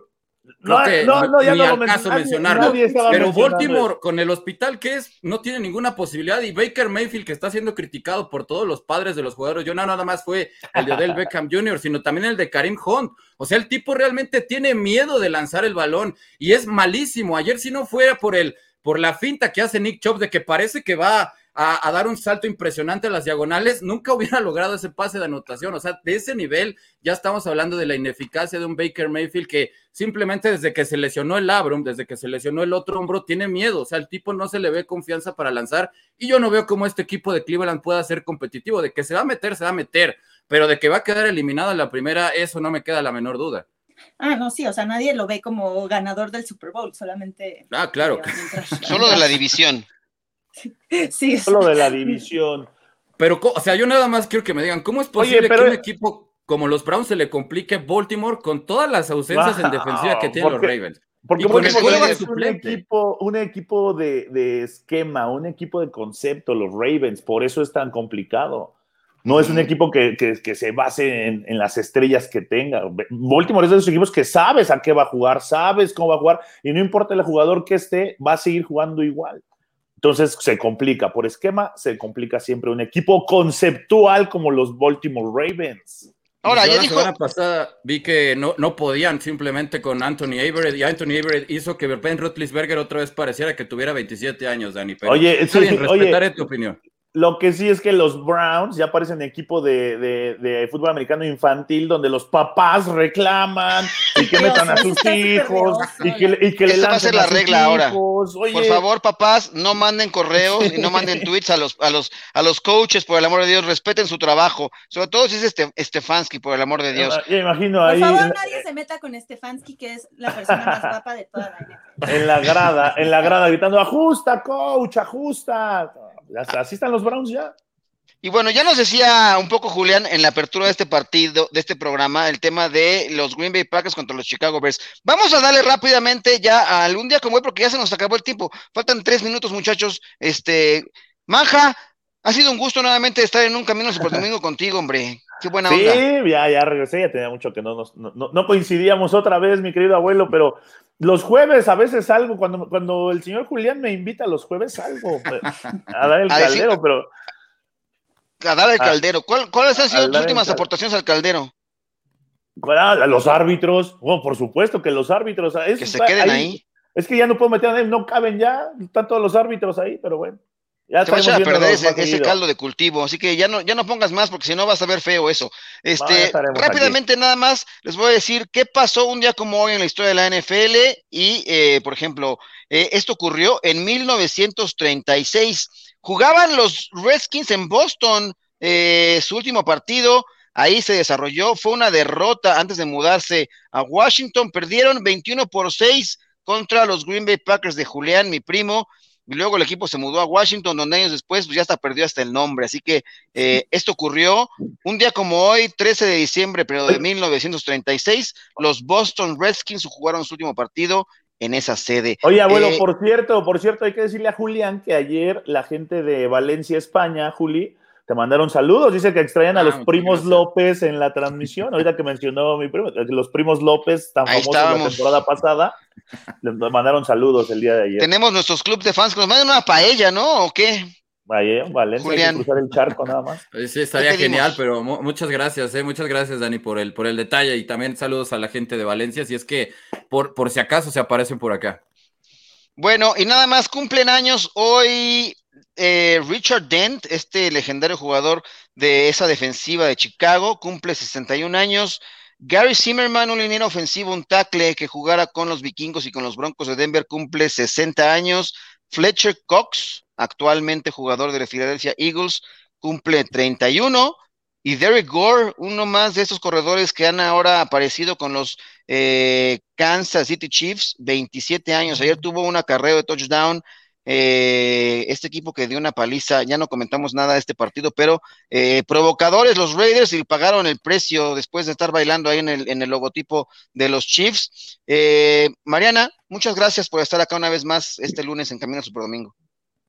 No, que no, no, ya ni no al caso nadie- mencionarlo. nadie Pero Baltimore, con el hospital que es, no tiene ninguna posibilidad. Y Baker Mayfield, que está siendo criticado por todos los padres de los jugadores, yo no nada más fue el de Odell Beckham Jr., sino también el de Karim Hunt. O sea, el tipo realmente tiene miedo de lanzar el balón y es malísimo. Ayer, si no fuera por el, por la finta que hace Nick Chubb de que parece que va a, a dar un salto impresionante a las diagonales, nunca hubiera logrado ese pase de anotación. O sea, de ese nivel ya estamos hablando de la ineficacia de un Baker Mayfield que simplemente desde que se lesionó el labrum, desde que se lesionó el otro hombro, tiene miedo. O sea, el tipo no se le ve confianza para lanzar y yo no veo cómo este equipo de Cleveland pueda ser competitivo. De que se va a meter, se va a meter, pero de que va a quedar eliminado en la primera, eso no me queda la menor duda. Ah, no, sí, o sea, nadie lo ve como ganador del Super Bowl, solamente. Ah, claro. Solo de la división. Sí, Solo de la división. Pero, o sea, yo nada más quiero que me digan, ¿cómo es Oye, posible pero- que un equipo como los Browns se le complique Baltimore con todas las ausencias en defensiva que tienen los Ravens? Porque es un equipo, un equipo de, de esquema, un equipo de concepto, los Ravens, por eso es tan complicado. No es un equipo que, que- que se base en, en las estrellas que tenga. Baltimore es de esos equipos que sabes a qué va a jugar, sabes cómo va a jugar, y no importa el jugador que esté, va a seguir jugando igual. Entonces se complica. Por esquema, se complica siempre un equipo conceptual como los Baltimore Ravens. Ahora, Yo ya la dijo, semana pasada vi que no, no podían simplemente con Anthony Averett y Anthony Averett hizo que Ben Roethlisberger otra vez pareciera que tuviera 27 años, Dani. Pero Oye, está sí, bien, sí, oye. respetaré tu opinión. Lo que sí es que los Browns ya parecen equipo de, de- de fútbol americano infantil donde los papás reclaman y que metan a sus hijos y que, y que le va a ser la sus regla ahora. Oye, por favor, papás, no manden correos y no manden tweets a los, a los, a los coaches, por el amor de Dios, respeten su trabajo. Sobre todo si es este, Stefanski, por el amor de Dios. ya imagino Por favor, nadie se meta con Stefanski, que es la persona más guapa de toda la NFL. en la grada, en la grada gritando, ajusta, coach, ajusta. Así están los Browns ya. Y bueno, ya nos decía un poco Julián en la apertura de este partido, de este programa, el tema de los Green Bay Packers contra los Chicago Bears. Vamos a darle rápidamente ya al un día como hoy, porque ya se nos acabó el tiempo. Faltan tres minutos, muchachos. Este, Manja, ha sido un gusto nuevamente estar en un camino super domingo contigo, hombre. Qué buena onda. Sí, ya, ya regresé, ya tenía mucho que no, nos, no, no coincidíamos otra vez, mi querido abuelo, pero los jueves a veces salgo, cuando, cuando el señor Julián me invita los jueves salgo a dar el caldero, pero a dar el ah. caldero. ¿Cuáles han sido tus últimas aportaciones al caldero? a los árbitros, bueno, por supuesto que los árbitros. que se queden ahí, Es que ya no puedo meter, no caben ya, están todos los árbitros ahí, pero bueno. Ya Te vas a perder ese, caldo de cultivo, así que ya no, ya no pongas más porque si no vas a ver feo eso. Este, rápidamente nada más les voy a decir qué pasó un día como hoy en la historia de la NFL y, eh, por ejemplo, eh, esto ocurrió en 1936. Jugaban los Redskins en Boston, eh, su último partido, ahí se desarrolló, fue una derrota antes de mudarse a Washington, perdieron 21 por 6 contra los Green Bay Packers de Julián, mi primo, y luego el equipo se mudó a Washington, donde años después pues ya hasta perdió hasta el nombre. Así que eh, esto ocurrió un día como hoy, 13 de diciembre, pero de 1936, los Boston Redskins jugaron su último partido en esa sede. Oye, abuelo, eh, por cierto, por cierto, hay que decirle a Julián que ayer la gente de Valencia, España, Juli, te mandaron saludos. Dice que extrañan a ah, los primos López en la transmisión. Ahorita que mencionó mi primo, los primos López, tan famosos la temporada pasada, les mandaron saludos el día de ayer. Tenemos nuestros clubes de fans que nos mandan una paella, ¿no? ¿O qué? Vaya, Valencia, Julián. cruzar el charco nada más. Sí, estaría genial, pero muchas gracias, eh, muchas gracias, Dani, por el, por el detalle y también saludos a la gente de Valencia, si es que por, por si acaso se aparecen por acá. Bueno, y nada más cumplen años hoy eh, Richard Dent, este legendario jugador de esa defensiva de Chicago, cumple 61 años. Gary Zimmerman, un liniero ofensivo, un tackle que jugara con los vikingos y con los broncos de Denver, cumple 60 años. Fletcher Cox, actualmente jugador de la Philadelphia Eagles, cumple 31. Y Derek Gore, uno más de esos corredores que han ahora aparecido con los eh, Kansas City Chiefs, 27 años. Ayer tuvo una carrera de touchdown. Eh, este equipo que dio una paliza, ya no comentamos nada de este partido, pero eh, provocadores los Raiders y pagaron el precio después de estar bailando ahí en el, en el logotipo de los Chiefs. Mariana, muchas gracias por estar acá una vez más este lunes en Camino a Super Domingo.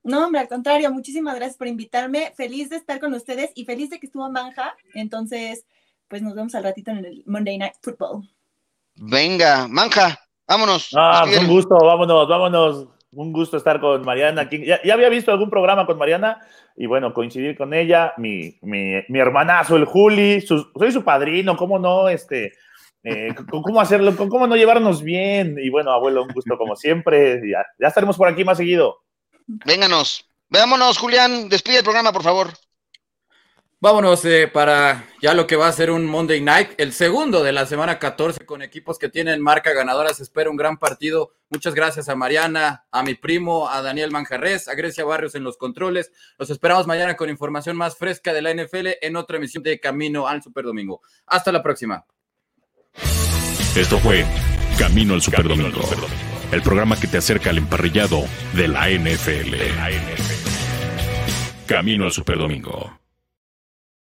No, hombre, al contrario, muchísimas gracias por invitarme. Feliz de estar con ustedes y feliz de que estuvo Manja. Entonces, pues nos vemos al ratito en el Monday Night Football. Venga, Manja, vámonos. Ah, un gusto, vámonos, vámonos. Un gusto estar con Mariana. Ya, ya, había visto algún programa con Mariana y bueno, coincidir con ella, mi, mi, mi hermanazo, el Juli, soy su padrino, ¿cómo no? Este, eh, ¿Cómo hacerlo? ¿Cómo no llevarnos bien? Y bueno, abuelo, un gusto como siempre. Ya, ya estaremos por aquí más seguido. Vénganos. Veámonos, Julián. Despide el programa, por favor. Vámonos eh, para ya lo que va a ser un Monday Night, el segundo de la semana 14 con equipos que tienen marca ganadora. Se espera un gran partido. Muchas gracias a Mariana, a mi primo, a Daniel Manjarres, a Grecia Barrios en los controles. Los esperamos mañana con información más fresca de la NFL en otra emisión de Camino al Super Domingo. Hasta la próxima. Esto fue Camino al Super Domingo el programa que te acerca al emparrillado de la NFL. Camino al Superdomingo.